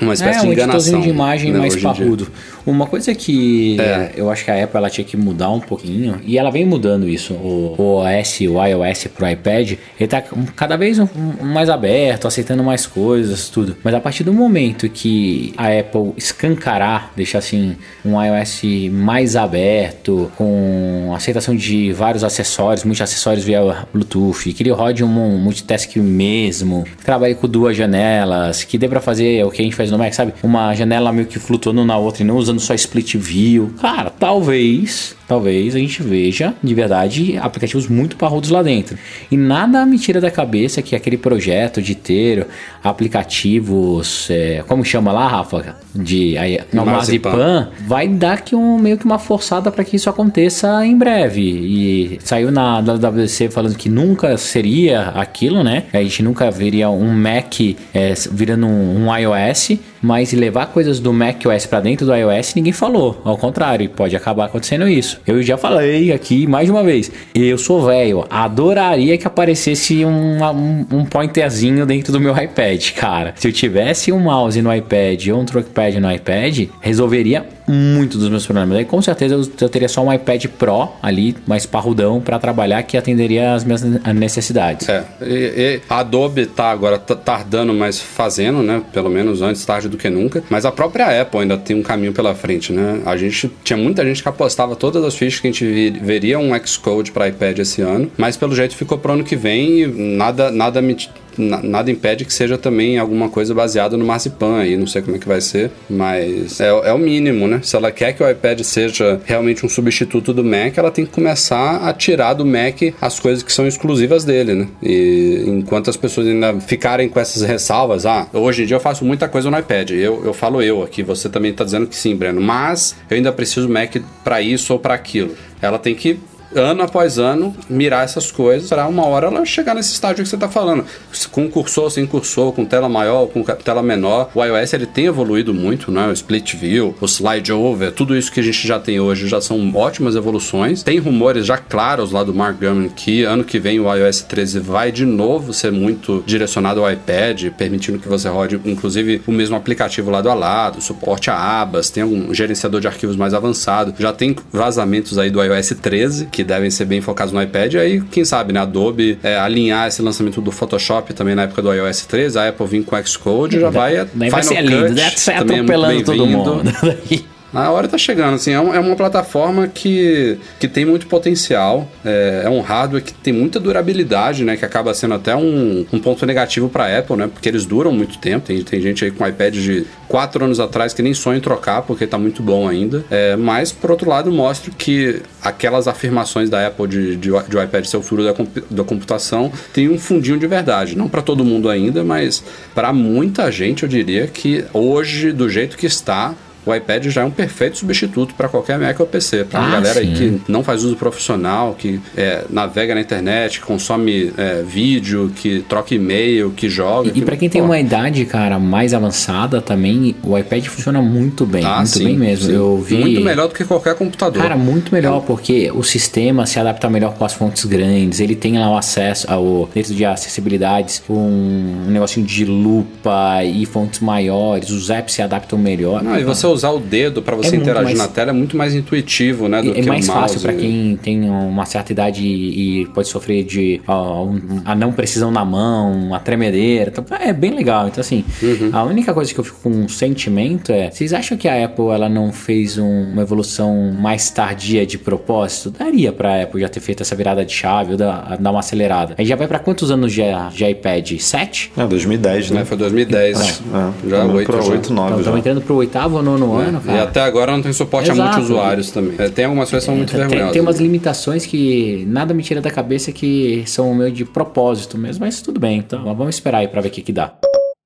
uma espécie é, de um enganação. de imagem né, mais parrudo. Uma coisa que É. eu acho que a Apple ela tinha que mudar um pouquinho, e ela vem mudando isso, o, o OS, o iOS pro iPad, ele tá cada vez um- um mais aberto, aceitando mais coisas, tudo. Mas a partir do momento que a Apple escancarar, deixar assim, um iOS mais aberto, com aceitação de vários acessórios, muitos acessórios via Bluetooth, que ele rode um multitask mesmo, que trabalhe com duas janelas, que dê pra fazer o que a gente faz no Mac, sabe? Uma janela meio que flutuando na outra e não usando só split view. Cara, talvez, talvez a gente veja de verdade aplicativos muito parrudos lá dentro. E nada me tira da cabeça que aquele projeto de ter aplicativos, é, como chama lá, Rafa? De aí, não, Marzipan. Marzipan, vai dar que um, meio que uma forçada para que isso aconteça em breve. E saiu na WWDC falando que nunca seria aquilo, né? A gente nunca veria um Mac é, virando um, um iOS, mas levar coisas do Mac OS para dentro do iOS ninguém falou. Ao contrário, pode acabar acontecendo isso. Eu já falei aqui mais de uma vez. Eu sou velho, adoraria que aparecesse um, um, um pointerzinho dentro do meu iPad, cara. Se eu tivesse um mouse no iPad ou um trackpad no iPad, resolveria muito dos meus problemas. Aí com certeza eu, eu teria só um iPad Pro ali, mais parrudão, para trabalhar que atenderia as minhas necessidades. É, e, e a Adobe tá agora tardando, mas fazendo, né? Pelo menos antes tarde do que nunca. Mas a própria Apple ainda tem um caminho pela frente, né? A gente tinha muita gente que apostava todas as fichas que a gente veria um Xcode para iPad esse ano, mas pelo jeito ficou pro ano que vem e nada nada me nada impede que seja também alguma coisa baseada no Marzipan aí, não sei como é que vai ser, mas é, é o mínimo, né? Se ela quer que o iPad seja realmente um substituto do Mac, ela tem que começar a tirar do Mac as coisas que são exclusivas dele, né? E enquanto as pessoas ainda ficarem com essas ressalvas, ah, hoje em dia eu faço muita coisa no iPad, eu, eu falo eu aqui, você também tá dizendo que sim, Breno, mas eu ainda preciso Mac para isso ou para aquilo. Ela tem que ano após ano, mirar essas coisas para uma hora ela chegar nesse estágio que você está falando. Com cursor, sem cursor, com tela maior, com tela menor. O iOS ele tem evoluído muito, né? O Split View, o Slide Over, tudo isso que a gente já tem hoje já são ótimas evoluções. Tem rumores já claros lá do Mark Gurman que ano que vem o iOS 13 vai de novo ser muito direcionado ao iPad, permitindo que você rode inclusive o mesmo aplicativo lado a lado, suporte a abas, tem um gerenciador de arquivos mais avançado. Já tem vazamentos aí do iOS 13 que devem ser bem focados no iPad. E aí, quem sabe, né? Adobe é, alinhar esse lançamento do Photoshop também na época do iOS 13, a Apple vir com Xcode, já vai. Vai ser lindo, ser também é atropelando todo bem-vindo. mundo. A hora tá chegando, assim, é, um- é uma plataforma que, que tem muito potencial, é, é um hardware que tem muita durabilidade, né, que acaba sendo até um, um ponto negativo para Apple, né, porque eles duram muito tempo, tem, tem gente aí com iPad de 4 anos atrás que nem sonha em trocar, porque tá muito bom ainda, é, mas por outro lado mostra que aquelas afirmações da Apple de, de, de o iPad ser o futuro da, da computação tem um fundinho de verdade, não para todo mundo ainda, mas para muita gente eu diria que hoje, do jeito que está, o iPad já é um perfeito substituto para qualquer Mac ou PC. Para Ah, galera aí que não faz uso profissional, que é, navega na internet, que consome é, vídeo, que troca e-mail, que joga. E pra quem tem uma idade, cara, mais avançada também, o iPad funciona muito bem. ah, muito sim, bem mesmo. sim. Eu vi. Muito melhor do que qualquer computador. Cara, muito melhor, porque o sistema se adapta melhor com as fontes grandes, ele tem lá o acesso ao dentro de acessibilidades, um negocinho de lupa e fontes maiores, os apps se adaptam melhor. Não, e você usar o dedo para você É interagir mais- na tela é muito mais intuitivo, né? Do É que mais fácil pra quem tem uma certa idade e e pode sofrer de ó, um- a não precisão na mão, a tremedeira. Então, é bem legal. Então, assim, Uhum. a única coisa que eu fico com um sentimento é: vocês acham que a Apple ela não fez um- uma evolução mais tardia de propósito? Daria pra Apple já ter feito essa virada de chave ou dar, dar uma acelerada. Aí já vai pra quantos anos de, de iPad? 7? É, 2010, né? Né? Foi 2010. É, já tamo oito. 8, 9 Então, já. estamos entrando pro oitavo ou nono ano, E cara. até agora não tem suporte a Exato. muitos usuários também. É, tem algumas coisas que são muito Tem- vergonhosas. Tem umas limitações que nada me tira da cabeça que são meio de propósito mesmo, mas tudo bem. Então vamos esperar aí pra ver o que, que dá.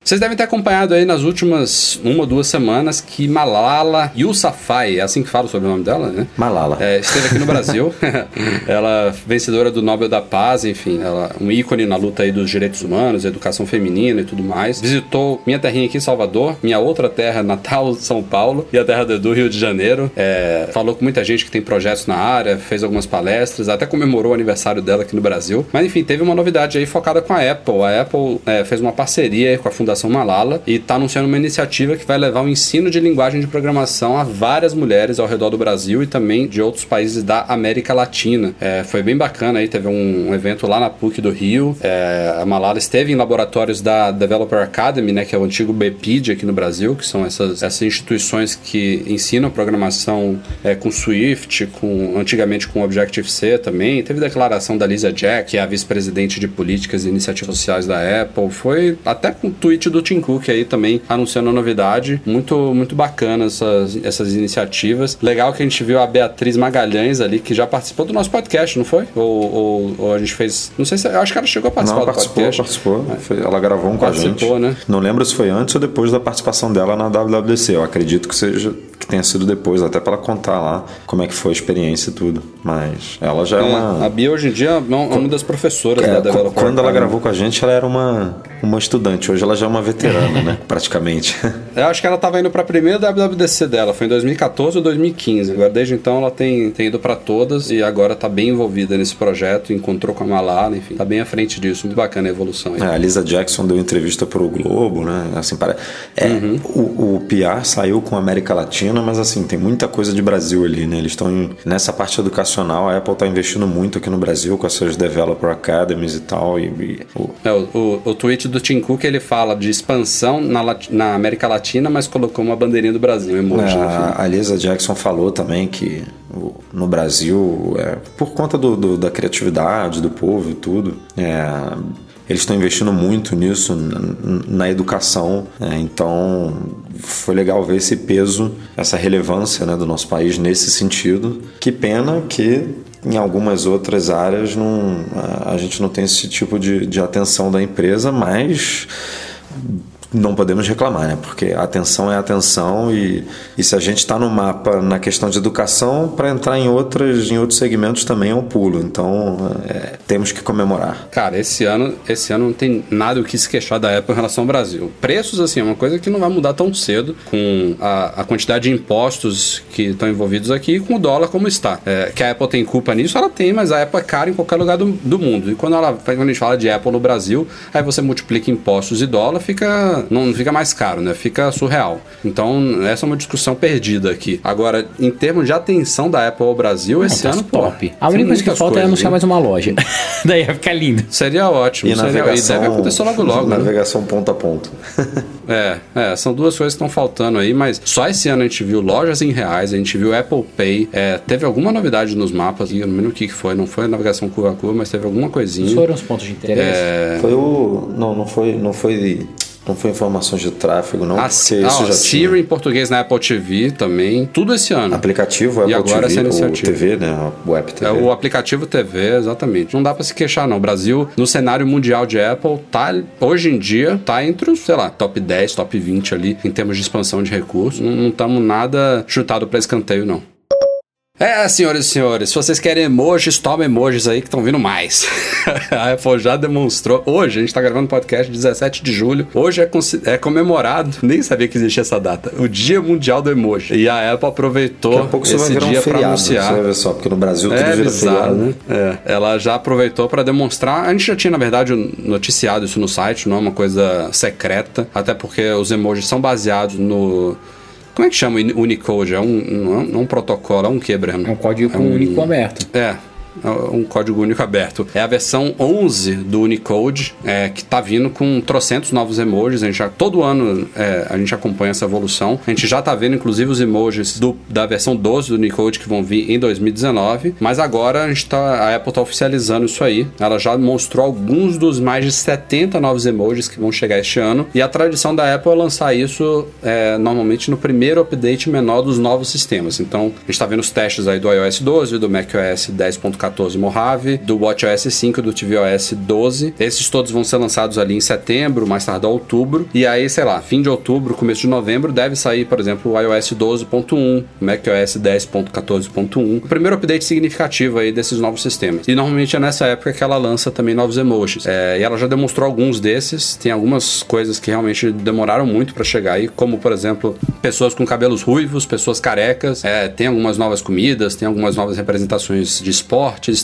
Vocês devem ter acompanhado aí nas últimas uma ou duas semanas que Malala Yousafzai, é assim que fala sobre o nome dela, né? Malala. É, esteve aqui no Brasil. ela vencedora do Nobel da Paz, enfim, ela um ícone na luta aí dos direitos humanos, educação feminina e tudo mais. Visitou minha terrinha aqui em Salvador, minha outra terra natal, São Paulo, e a terra do Edu, Rio de Janeiro. É, falou com muita gente que tem projetos na área, fez algumas palestras, até comemorou o aniversário dela aqui no Brasil. Mas enfim, teve uma novidade aí focada com a Apple. A Apple é, fez uma parceria com a Fundação Fundação Malala e está anunciando uma iniciativa que vai levar o ensino de linguagem de programação a várias mulheres ao redor do Brasil e também de outros países da América Latina. É, foi bem bacana aí, teve um, evento lá na PUC do Rio. É, a Malala esteve em laboratórios da Developer Academy, né, que é o antigo BPID aqui no Brasil, que são essas, essas instituições que ensinam programação é, com Swift, com antigamente com Objective-C também. Teve declaração da Lisa Jack, que é a vice-presidente de políticas e iniciativas sociais da Apple. Foi até com o tweet do Tim Cook aí também anunciando a novidade. Muito, muito bacana essas, essas iniciativas. Legal que a gente viu a Beatriz Magalhães ali, que já participou do nosso podcast, não foi? Ou, ou, ou a gente fez. Não sei se. Acho que ela chegou a participar não, do participou, podcast. Participou, participou. Ela gravou um com a gente. Né? Não lembro se foi antes ou depois da participação dela na WWDC. Eu acredito que seja que tenha sido depois, até para ela contar lá como é que foi a experiência e tudo. Mas ela já é, é uma. A Bia hoje em dia é uma das professoras é, da Developer. Quando ela gravou com a gente, ela era uma, uma estudante. Hoje ela já é uma veterana, né? Praticamente. Eu acho que ela estava indo para a primeira WWDC dela, foi em 2014 ou 2015. Agora, desde então, ela tem, tem ido para todas e agora está bem envolvida nesse projeto, encontrou com a Malala, enfim, está bem à frente disso. Muito bacana a evolução. Aí. É, a Lisa Jackson deu entrevista para o Globo, né? Assim, para... é, uhum. o, o PR saiu com a América Latina, mas assim, tem muita coisa de Brasil ali, né? Eles estão nessa parte educacional, a Apple está investindo muito aqui no Brasil com essas Developer Academies e tal. E, e o... É, o, o, o tweet do Tim Cook ele fala de expansão na, na América Latina, mas colocou uma bandeirinha do Brasil, emoji. É, a Lisa Jackson falou também que no Brasil, é, por conta do, do, da criatividade do povo e tudo, é, eles estão investindo muito nisso, na, educação. É, então, foi legal ver esse peso, essa relevância né, do nosso país nesse sentido. Que pena que em algumas outras áreas não, a gente não tem esse tipo de, de atenção da empresa, mas Mm-hmm. Não podemos reclamar, né? Porque atenção é atenção e, e se a gente está no mapa na questão de educação, para entrar em, outras, em outros segmentos também é um pulo. Então, é, temos que comemorar. Cara, esse ano, esse ano não tem nada o que se queixar da Apple em relação ao Brasil. Preços, assim, é uma coisa que não vai mudar tão cedo com a, a quantidade de impostos que estão envolvidos aqui e com o dólar como está. É, que a Apple tem culpa nisso, ela tem, mas a Apple é cara em qualquer lugar do, do mundo. E quando, ela, quando a gente fala de Apple no Brasil, aí você multiplica impostos e dólar, fica não fica mais caro, né? Fica surreal. Então, essa é uma discussão perdida aqui. Agora, em termos de atenção da Apple ao Brasil, não, esse tá ano, top. Pô, a única coisa que falta é anunciar hein? mais uma loja. Daí ia ficar lindo. Seria ótimo. E, seria, navegação, e deve acontecer logo logo. Né? Navegação né? ponto a ponto. é, é, são duas coisas que estão faltando aí, mas só esse ano a gente viu lojas em reais, a gente viu Apple Pay, é, teve alguma novidade nos mapas, eu não lembro o que foi, não foi a navegação curva a curva, mas teve alguma coisinha. Foram os pontos de interesse? É... Foi o... Não, não foi, não foi não foi informações de tráfego, não. A, porque ah, já Siri tinha. em português na Apple TV também, tudo esse ano. Aplicativo Apple e agora TV, essa o TV, né? O Web TV. É o aplicativo TV, exatamente. Não dá para se queixar, não. O Brasil, no cenário mundial de Apple, tá, hoje em dia, tá entre os, sei lá, top 10, top 20 ali, em termos de expansão de recursos. Não estamos nada chutado para escanteio, não. É, senhoras e senhores, se vocês querem emojis, toma emojis aí que estão vindo mais. a Apple já demonstrou. Hoje, a gente está gravando podcast 17 de julho. Hoje é, é, comemorado, nem sabia que existia essa data, o Dia Mundial do Emoji. E a Apple aproveitou esse dia um para anunciar. Você vai ver só, porque no Brasil tudo é, vira bizarro, feriado. né? É, ela já aproveitou para demonstrar. A gente já tinha, na verdade, noticiado isso no site, não é uma coisa secreta, até porque os emojis são baseados no como é que chama o Unicode? É um, não é um protocolo, é um que, Breno? É um código é um, único aberto. É, um código único aberto. É a versão 11 do Unicode, é, que está vindo com trocentos novos emojis. A gente já, todo ano é, a gente acompanha essa evolução. A gente já está vendo, inclusive, os emojis do, da versão 12 do Unicode que vão vir em 2019. Mas agora a, gente tá, a Apple está oficializando isso aí. Ela já mostrou alguns dos mais de 70 novos emojis que vão chegar este ano. E a tradição da Apple é lançar isso é, normalmente no primeiro update menor dos novos sistemas. Então, a gente está vendo os testes aí do iOS 12, do macOS 10.14 10.14 Mojave, do WatchOS 5 e do tvOS 12. Esses todos vão ser lançados ali em setembro, mais tardar outubro. E aí, sei lá, fim de outubro, começo de novembro, deve sair, por exemplo, o iOS 12.1, macOS 10.14.1. O primeiro update significativo aí desses novos sistemas. E normalmente é nessa época que ela lança também novos emojis. É, e ela já demonstrou alguns desses. Tem algumas coisas que realmente demoraram muito para chegar aí, como, por exemplo, pessoas com cabelos ruivos, pessoas carecas. É, tem algumas novas comidas, tem algumas novas representações de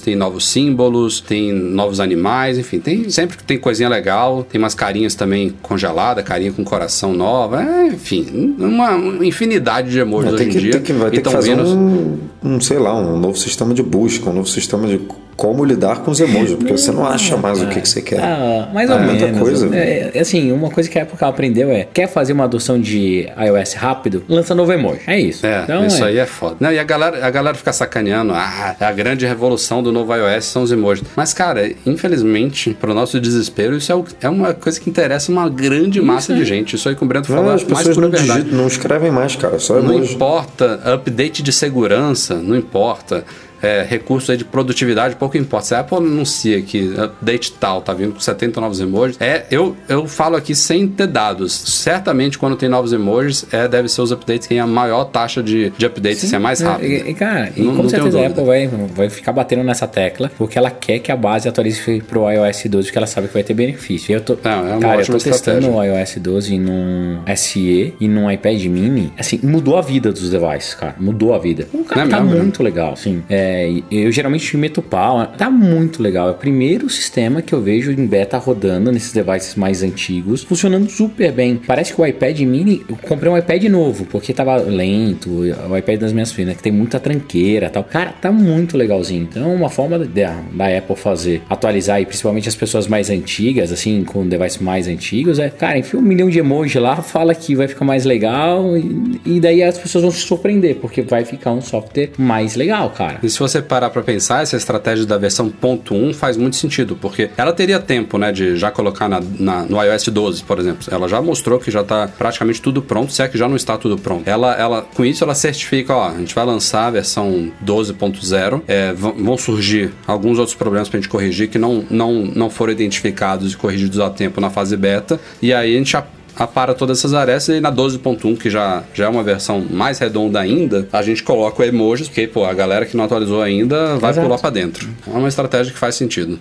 tem novos símbolos, tem novos animais, enfim, tem sempre tem coisinha legal, tem umas carinhas também congeladas, carinha com coração nova, é, enfim, uma, infinidade de emojis É, hoje tem em que, dia. tem que, vai ter que fazer vindo- um, um, sei lá, um novo sistema de busca, um novo sistema de como lidar com os emojis, porque você não acha mais o que, que você quer. Ah, mais ou É muita menos. coisa. É, é assim, uma coisa que a Apple aprendeu é: quer fazer uma adoção de iOS rápido? Lança novo emoji. É isso. É, Então, isso é. aí é foda. Não, e a galera, a galera fica sacaneando, ah, a grande revolução do novo iOS são os emojis. Mas, cara, infelizmente, pro nosso desespero, isso é, o- é uma coisa que interessa uma grande massa de gente. Isso aí que o Brento Não, falou as mais pessoas não, digitam, não escrevem mais, cara, só Não emoji. importa update de segurança, não importa. É, recurso aí de produtividade, pouco importa. Se a Apple anuncia que update tal tá vindo com 70 novos emojis, é, eu, eu falo aqui sem ter dados. Certamente quando tem novos emojis, é, deve ser os updates que tem a maior taxa de, de updates, é mais rápido. E, e, cara, e Não- com certeza a. Apple vai, vai ficar batendo nessa tecla, porque ela quer que a base atualize pro iOS 12, porque ela sabe que vai ter benefício. Eu tô, Não, é uma cara, eu tô testando o iOS 12 num SE e num iPad mini. Assim, mudou a vida dos devices, cara. Mudou a vida. O cara é tá mesmo, né? muito legal, assim. É, e eu geralmente meto pau. Tá muito legal. É o primeiro sistema que eu vejo em beta rodando nesses devices mais antigos, funcionando super bem. Parece que o iPad mini, eu comprei um iPad novo, porque tava lento, o iPad das minhas filhas, né, que tem muita tranqueira tal. Cara, tá muito legalzinho. Então, uma forma da, da Apple fazer, atualizar, e principalmente as pessoas mais antigas, assim, com devices mais antigos, é, cara, enfia um milhão de emoji lá, fala que vai ficar mais legal, e, e daí as pessoas vão se surpreender, porque vai ficar um software mais legal, cara. E se você parar pra pensar, essa estratégia da versão ponto .1 faz muito sentido, porque ela teria tempo, né, de já colocar na, na- no iOS 12, por exemplo. Ela já mostrou que já tá praticamente tudo pronto, se é que já não está tudo pronto. Ela, ela, com isso, ela certifica, ó, a gente vai lançar a versão 12.0, é, vão surgir alguns outros problemas pra gente corrigir que não, não, não foram identificados e corrigidos a tempo na fase beta, e aí a gente já apara todas essas arestas e na 12.1, que já, já é uma versão mais redonda ainda, a gente coloca o emojis, porque, pô, a galera que não atualizou ainda vai Exato. pular pra dentro. É uma estratégia que faz sentido.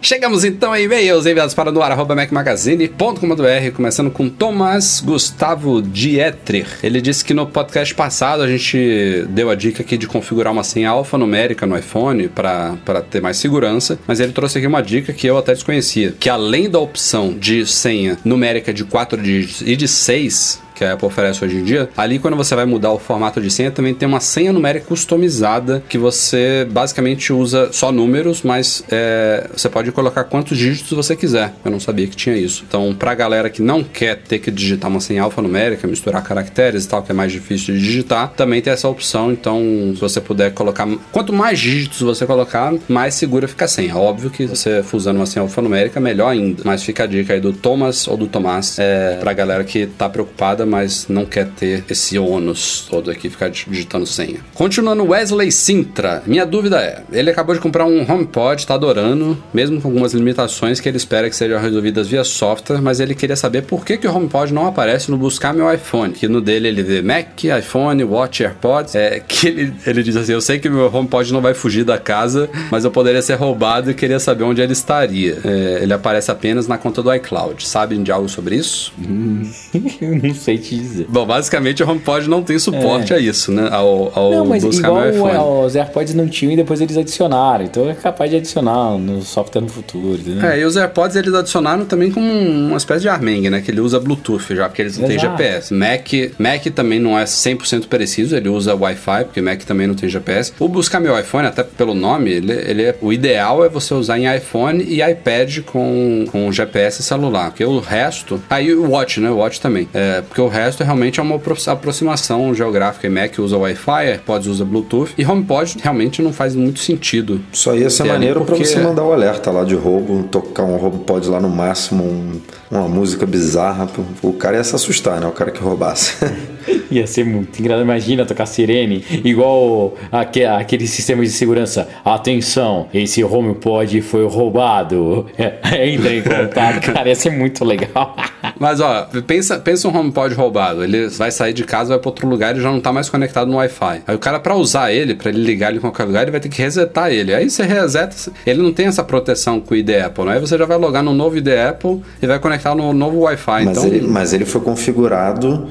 Chegamos então a e-mails enviados para no ar, arroba macmagazine.com.br, começando com Thomas Gustavo Dietrich. Ele disse que no podcast passado a gente deu a dica aqui de configurar uma senha alfanumérica no iPhone para ter mais segurança, mas ele trouxe aqui uma dica que eu até desconhecia, que além da opção de senha numérica de 4 dígitos e de 6, que a Apple oferece hoje em dia, ali quando você vai mudar o formato de senha, também tem uma senha numérica customizada que você basicamente usa só números, mas é, você pode colocar quantos dígitos você quiser. Eu não sabia que tinha isso. Então, pra galera que não quer ter que digitar uma senha alfanumérica, misturar caracteres e tal, que é mais difícil de digitar, também tem essa opção. Então, se você puder colocar. Quanto mais dígitos você colocar, mais segura fica a senha. Óbvio que você usando uma senha alfanumérica, melhor ainda. Mas fica a dica aí do Thomas ou do Tomás é, pra galera que tá preocupada, mas não quer ter esse ônus todo aqui, ficar digitando senha. Continuando, Wesley Sintra. Minha dúvida é: ele acabou de comprar um HomePod, tá adorando, mesmo com algumas limitações que ele espera que sejam resolvidas via software, mas ele queria saber por que, que o HomePod não aparece no buscar meu iPhone. Que no dele ele vê Mac, iPhone, Watch, AirPods. É, que ele, ele diz assim: Eu sei que meu HomePod não vai fugir da casa, mas eu poderia ser roubado e queria saber onde ele estaria. É, ele aparece apenas na conta do iCloud. Sabem de algo sobre isso? Eu não sei te dizer. Bom, basicamente o HomePod não tem suporte a isso, né? Ao, ao Não, mas buscar igual meu iPhone. é, os AirPods não tinham e depois eles adicionaram. Então é capaz de adicionar no software no futuro. entendeu? É, e os AirPods eles adicionaram também como uma espécie de armengue, né? Que ele usa Bluetooth já, porque eles não têm Exato. GPS. Mac, Mac também não é 100% preciso, ele usa Wi-Fi, porque Mac também não tem GPS. O buscar meu iPhone, até pelo nome, ele, ele é, o ideal é você usar em iPhone e iPad com, com GPS celular, porque o resto... Aí o Watch, né? O Watch também. É, porque o resto realmente é uma apro- aproximação geográfica. E Mac usa Wi-Fi, AirPods usa Bluetooth, e HomePod realmente não faz muito sentido. Só ia ser É, maneiro porque- pra você mandar o alerta lá de roubo, tocar um roubo pode lá no máximo, um- uma música bizarra. O cara ia se assustar, né? O cara que roubasse. Ia ser muito engraçado. Imagina tocar sirene, igual aque- aquele sistema de segurança. Atenção, esse HomePod foi roubado. Entra em contato. Cara, ia ser muito legal. Mas ó, pensa, pensa um HomePod roubado. Ele vai sair de casa, vai pra outro lugar e já não tá mais conectado no Wi-Fi. Aí o cara, pra usar ele, pra ele ligar ele em qualquer lugar, ele vai ter que resetar ele. Aí você reseta, ele não tem essa proteção com o ID Apple, né? Aí você já vai logar no novo ID Apple e vai conectar no novo Wi-Fi. Mas, Então, ele, mas ele foi configurado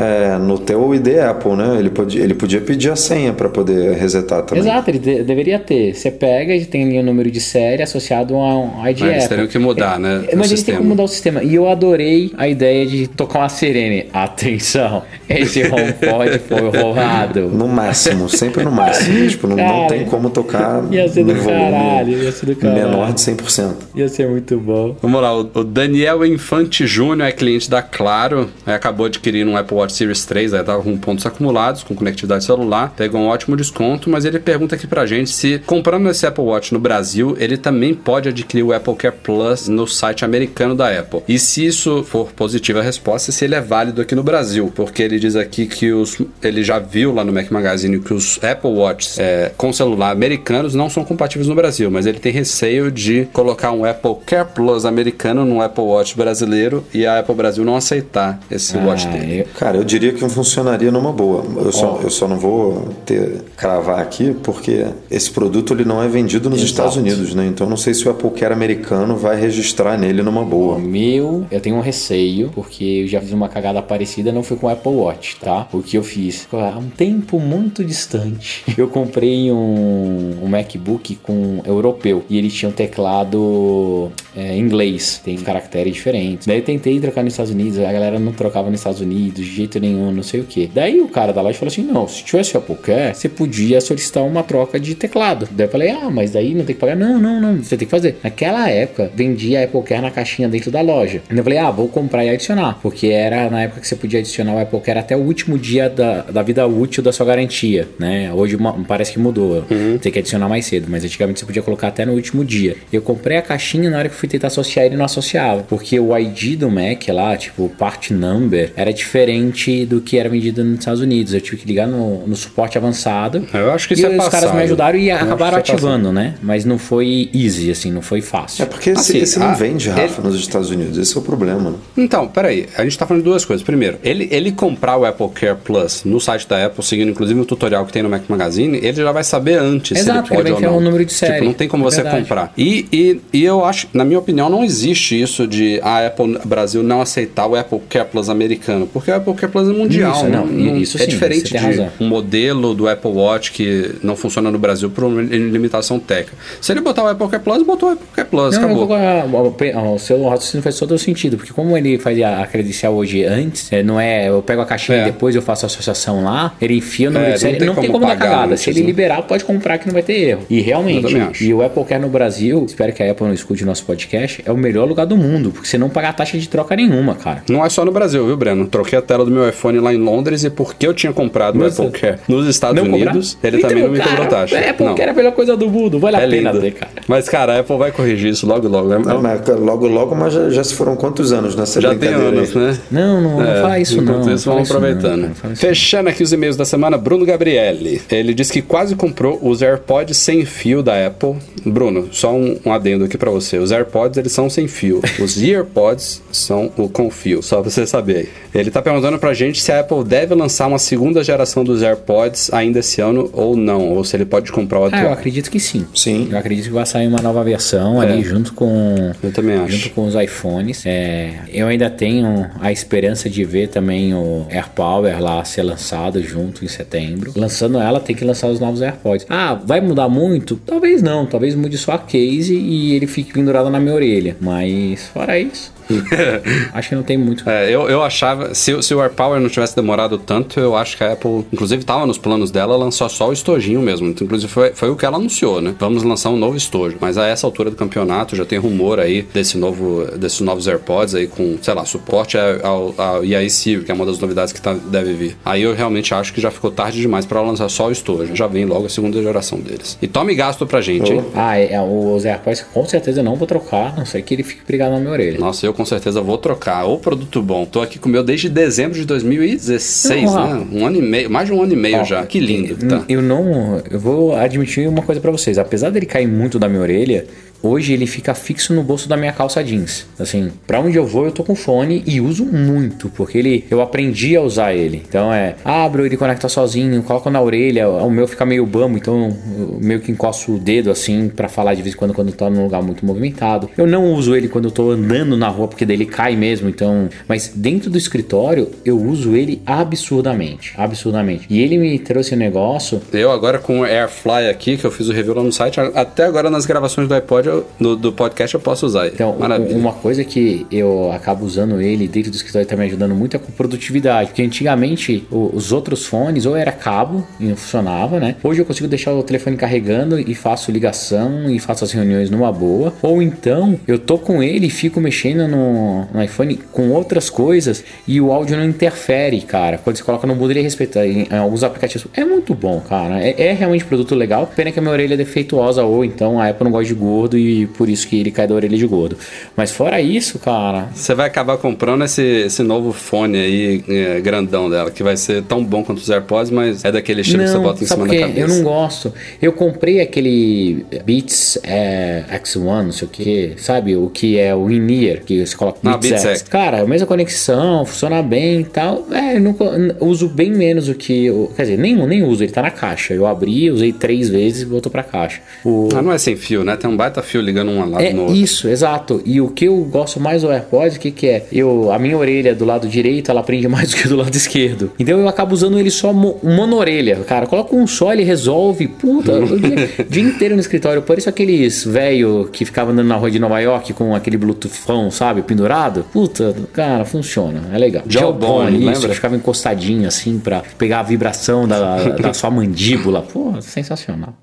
é, no teu ID Apple, né? Ele podia, ele podia pedir a senha para poder resetar também. Exato, ele de- deveria ter. Você pega e tem ali o número de série associado a um ID Mas eles Apple. teriam que mudar, né, É, o Mas eles têm que mudar o sistema. E eu adorei a ideia de tocar uma sirene. Atenção, esse HomePod foi roubado. No máximo, sempre no máximo. tipo, não, não tem como tocar ia ser do no volume caralho, ia ser do caralho. menor de 100%. Ia ser muito bom. Vamos lá, o o Daniel Infante Júnior é cliente da Claro, aí acabou adquirindo um Apple Watch Series 3, aí tava com pontos acumulados, com conectividade celular, pegou um ótimo desconto, mas ele pergunta aqui pra gente se comprando esse Apple Watch no Brasil, ele também pode adquirir o Apple Care Plus no site americano da Apple. E se isso for positiva a resposta, se ele é válido aqui no Brasil, porque ele diz aqui que os, ele já viu lá no Mac Magazine que os Apple Watches é, com celular americanos não são compatíveis no Brasil, mas ele tem receio de colocar um Apple Care Plus americano no Apple Watch brasileiro e a Apple Brasil não aceitar esse watch Ah, dele. eu- Cara, eu diria que funcionaria numa boa. Eu só, eu só não vou ter, cravar aqui porque esse produto ele não é vendido nos Exato. Estados Unidos, né? Então não sei se o Apple Care americano vai registrar nele numa O boa. meu, eu tenho um receio, porque eu já fiz uma cagada parecida, não foi com o Apple Watch, tá? O que eu fiz? Há um tempo muito distante, eu comprei um, um MacBook com europeu e ele tinha um teclado é, inglês, tem caracteres diferentes. Daí eu tentei trocar nos Estados Unidos, a galera não trocava nos Estados Unidos jeito nenhum, não sei o que. Daí o cara da loja falou assim: não, se tivesse o Apple Care, você podia solicitar uma troca de teclado. Daí eu falei: ah, mas daí não tem que pagar? Não, não, não, você tem que fazer. Naquela época, vendia a Apple Care na caixinha dentro da loja. Eu falei: ah, vou comprar e adicionar, porque era na época que você podia adicionar o Apple Care até o último dia da, da vida útil da sua garantia, né? Hoje parece que mudou, tem que adicionar mais cedo, mas antigamente você podia colocar até no último dia. Eu comprei a caixinha na hora que fui tentar associar ele não associava, porque o ID do Mac lá, tipo, o part number, era diferente do que era vendido nos Estados Unidos. Eu tive que ligar no, no suporte avançado. Eu acho que e isso é os caras passado. me ajudaram e Eu acabaram é ativando, né? Mas não foi easy, assim, não foi fácil. É porque esse, Assim, esse não a- vende, Rafa, nos Estados Unidos. Esse é o problema. né? Então, peraí, a gente tá falando de duas coisas. Primeiro, ele, ele comprar o Apple Care Plus no site da Apple, seguindo inclusive o tutorial que tem no Mac Magazine, ele já vai saber antes se Exato, ele porque pode ele vai ou não. um número de série. Tipo, não tem como É você verdade. comprar. E, e, e eu acho, na minha opinião, não existe isso de a Apple Brasil não aceitar o Apple Care Plus americano, porque o Apple Plus é mundial. Isso, não, isso é sim, diferente de razão. um modelo do Apple Watch que não funciona no Brasil por uma limitação técnica. Se ele botar o Apple Care Plus, botou o Apple Care Plus, Não, acabou. a- a- o seu raciocínio faz todo o sentido, porque como ele fazia a credencial hoje antes, é, não é, eu pego a caixinha É. e depois eu faço a associação lá, ele enfia o número É, de série, não tem não tem como como dar cagada. antes, Se ele né? liberar, pode comprar que não vai ter erro. E realmente, e o Apple Care no Brasil, espero que a Apple não escute o nosso podcast, é o melhor lugar do mundo, porque você não paga taxa de troca nenhuma, cara. Não é só no Brasil, viu, Breno? Troquei a tela do meu iPhone lá em Londres e porque eu tinha comprado Nossa. o Apple Care nos Estados Não Unidos, cobrar? ele também não me Então, cobrou cara, taxa. É, Apple não. Care é a melhor coisa do mundo, vale É a pena lindo. ter, cara. Mas, cara, a Apple vai corrigir isso logo, logo. né? Não, mas logo, logo, mas já, já se foram quantos anos nessa Já tem anos, aí? né? Não, não, não É, fala isso não. isso, vamos não, aproveitando. cara, não. Fechando aqui os e-mails da semana, Bruno Gabrielli. Ele disse que quase comprou os AirPods sem fio da Apple. Bruno, só um, um adendo aqui pra você. Os AirPods, eles são sem fio. Os EarPods são o com fio, só pra você saber aí. Ele tá perguntando pra gente se a Apple deve lançar uma segunda geração dos AirPods ainda esse ano ou não, ou se ele pode comprar o Ah, eu atual. acredito que sim. Sim. Eu acredito que vai sair uma nova versão ali junto com Eu também acho. junto com os iPhones. É, eu ainda tenho a esperança de ver também o AirPower lá ser lançado junto em setembro. Lançando ela, tem que lançar os novos AirPods. Ah, vai mudar muito? Talvez não. Talvez mude só a case e ele fique pendurado na minha orelha. Mas fora isso, acho que não tem muito. É, eu, eu achava, se, se o AirPower não tivesse demorado tanto, eu acho que a Apple, inclusive estava nos planos dela, lançou só o estojinho mesmo. Então, Inclusive foi, foi o que ela anunciou, né? Vamos lançar um novo estojo. Mas a essa altura do campeonato já tem rumor aí desse novo, desses novos AirPods aí com, sei lá, suporte ao, ao EI Siri, que é uma das novidades que tá, deve vir. Aí eu realmente acho que já ficou tarde demais para lançar só o estojo. Já vem logo a segunda geração deles. E tome gasto pra gente, hein? Ah, é, é, os AirPods com certeza eu não vou trocar, não sei que ele fique brigado na minha orelha. Nossa, eu com certeza vou trocar. Ou produto bom. Tô aqui com o meu desde dezembro de 2016, Não, ó. né? Um ano e meio, mais de um ano e meio já. Que lindo, eu- tá? Eu não. Eu vou admitir uma coisa pra vocês. Apesar dele cair muito da minha orelha, hoje ele fica fixo no bolso da minha calça jeans. Assim, pra onde eu vou, eu tô com fone e uso muito, porque ele eu aprendi a usar ele. Então é, abro, ele conecta sozinho, coloco na orelha, o meu fica meio bambo, então eu meio que encosto o dedo assim pra falar de vez em quando quando tá num lugar muito movimentado. Eu não uso ele quando eu tô andando na rua, porque daí ele cai mesmo, então, mas dentro do escritório eu uso ele absurdamente, absurdamente. E ele me trouxe um negócio Eu agora com o Airfly aqui, que eu fiz o review lá no site, até agora nas gravações do iPod, eu- do, do podcast, eu posso usar ele. Então, Maravilha. uma coisa que eu acabo usando ele dentro do escritório tá me ajudando muito é com produtividade. Porque antigamente os outros fones ou era cabo e não funcionava, né? Hoje eu consigo deixar o telefone carregando e faço ligação e faço as reuniões numa boa. Ou então eu tô com ele e fico mexendo no, no iPhone com outras coisas e o áudio não interfere, cara. Quando você coloca no mudo, ele respeita em, em alguns aplicativos. É muito bom, cara. É, é realmente produto legal. Pena que a minha orelha é defeituosa ou então a Apple não gosta de gordo e por isso que ele cai da orelha de gordo. Mas fora isso, cara. Você vai acabar comprando esse, esse novo fone aí, é, grandão dela, que vai ser tão bom quanto os AirPods, mas é daquele estilo que você bota em cima da cabeça. Eu não gosto. Eu comprei aquele Beats é, X1, não sei o que, sabe? O que é o in-ear, que você coloca Ah, Beats, Beats X. X. Cara, a mesma conexão, funciona bem e tal. É, eu não, co- n- uso bem menos do que. eu- Quer dizer, nem, nem uso, ele tá na caixa. Eu abri, usei três vezes e voltou pra caixa. O, Ah, não é sem fio, né? Tem um baita fio ligando um lado é no outro. isso, exato. E o que eu gosto mais do AirPods, o que, que é? Eu, a minha orelha do lado direito, ela prende mais do que do lado esquerdo. Então eu acabo usando ele só mo- monorelha. Cara, coloca um só, ele resolve. Puta, o dia, dia inteiro no escritório. Por isso aqueles velho que ficava andando na rua de Nova York com aquele Bluetoothão, sabe, pendurado. Puta, cara, funciona. É legal. Jawbone, isso, lembra? que ficava encostadinho assim pra pegar a vibração da, da sua mandíbula. Pô, sensacional.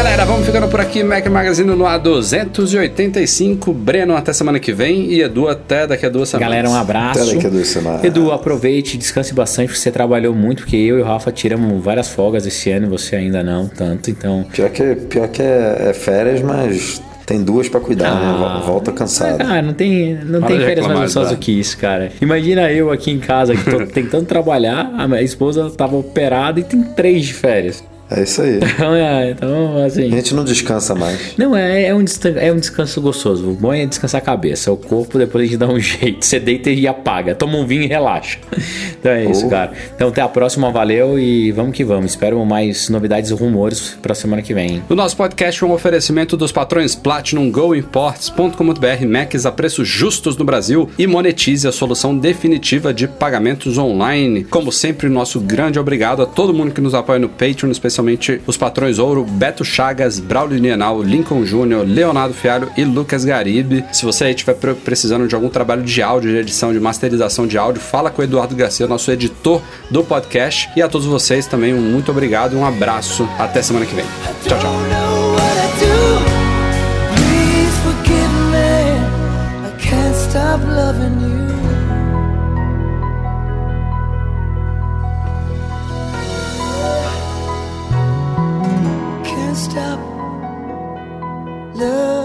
Galera, vamos ficando por aqui. Mac Magazine no A285. Breno, até semana que vem. E Edu, até daqui a duas semanas. Galera, um abraço. Até daqui a duas semanas. Edu, aproveite, descanse bastante, porque você trabalhou muito, porque eu e o Rafa tiramos várias folgas esse ano e você ainda não tanto, então. Pior que, pior que é, é férias, mas tem duas pra cuidar, né? Vol- Volta cansado. Ah, não tem, não Para tem férias mais gostosas do que isso, cara. Imagina eu aqui em casa que tô tentando trabalhar, a minha esposa tava operada e tem três de férias. É isso aí. Então, é, então A assim. gente não descansa mais. Não, é, é, um é um descanso gostoso. O bom é descansar a cabeça. O corpo depois a gente dá um jeito. Você deita e apaga. Toma um vinho e relaxa. Então é isso, Oh. cara. Então até a próxima. Valeu e vamos que vamos. Espero mais novidades e rumores pra semana que vem. O nosso podcast é um oferecimento dos patrões Platinum Go Imports.com.br Macs a preços justos no Brasil e monetize a solução definitiva de pagamentos online. Como sempre, nosso grande obrigado a todo mundo que nos apoia no Patreon, especialmente os patrões Ouro, Beto Chagas, Braulio Nienal, Lincoln Júnior, Leonardo Fialho e Lucas Garibe. Se você aí estiver pre- precisando de algum trabalho de áudio, de edição, de masterização de áudio, fala com o Eduardo Garcia, nosso editor do podcast. E a todos vocês também um muito obrigado e um abraço. Até semana que vem. Tchau, tchau. Don't know love.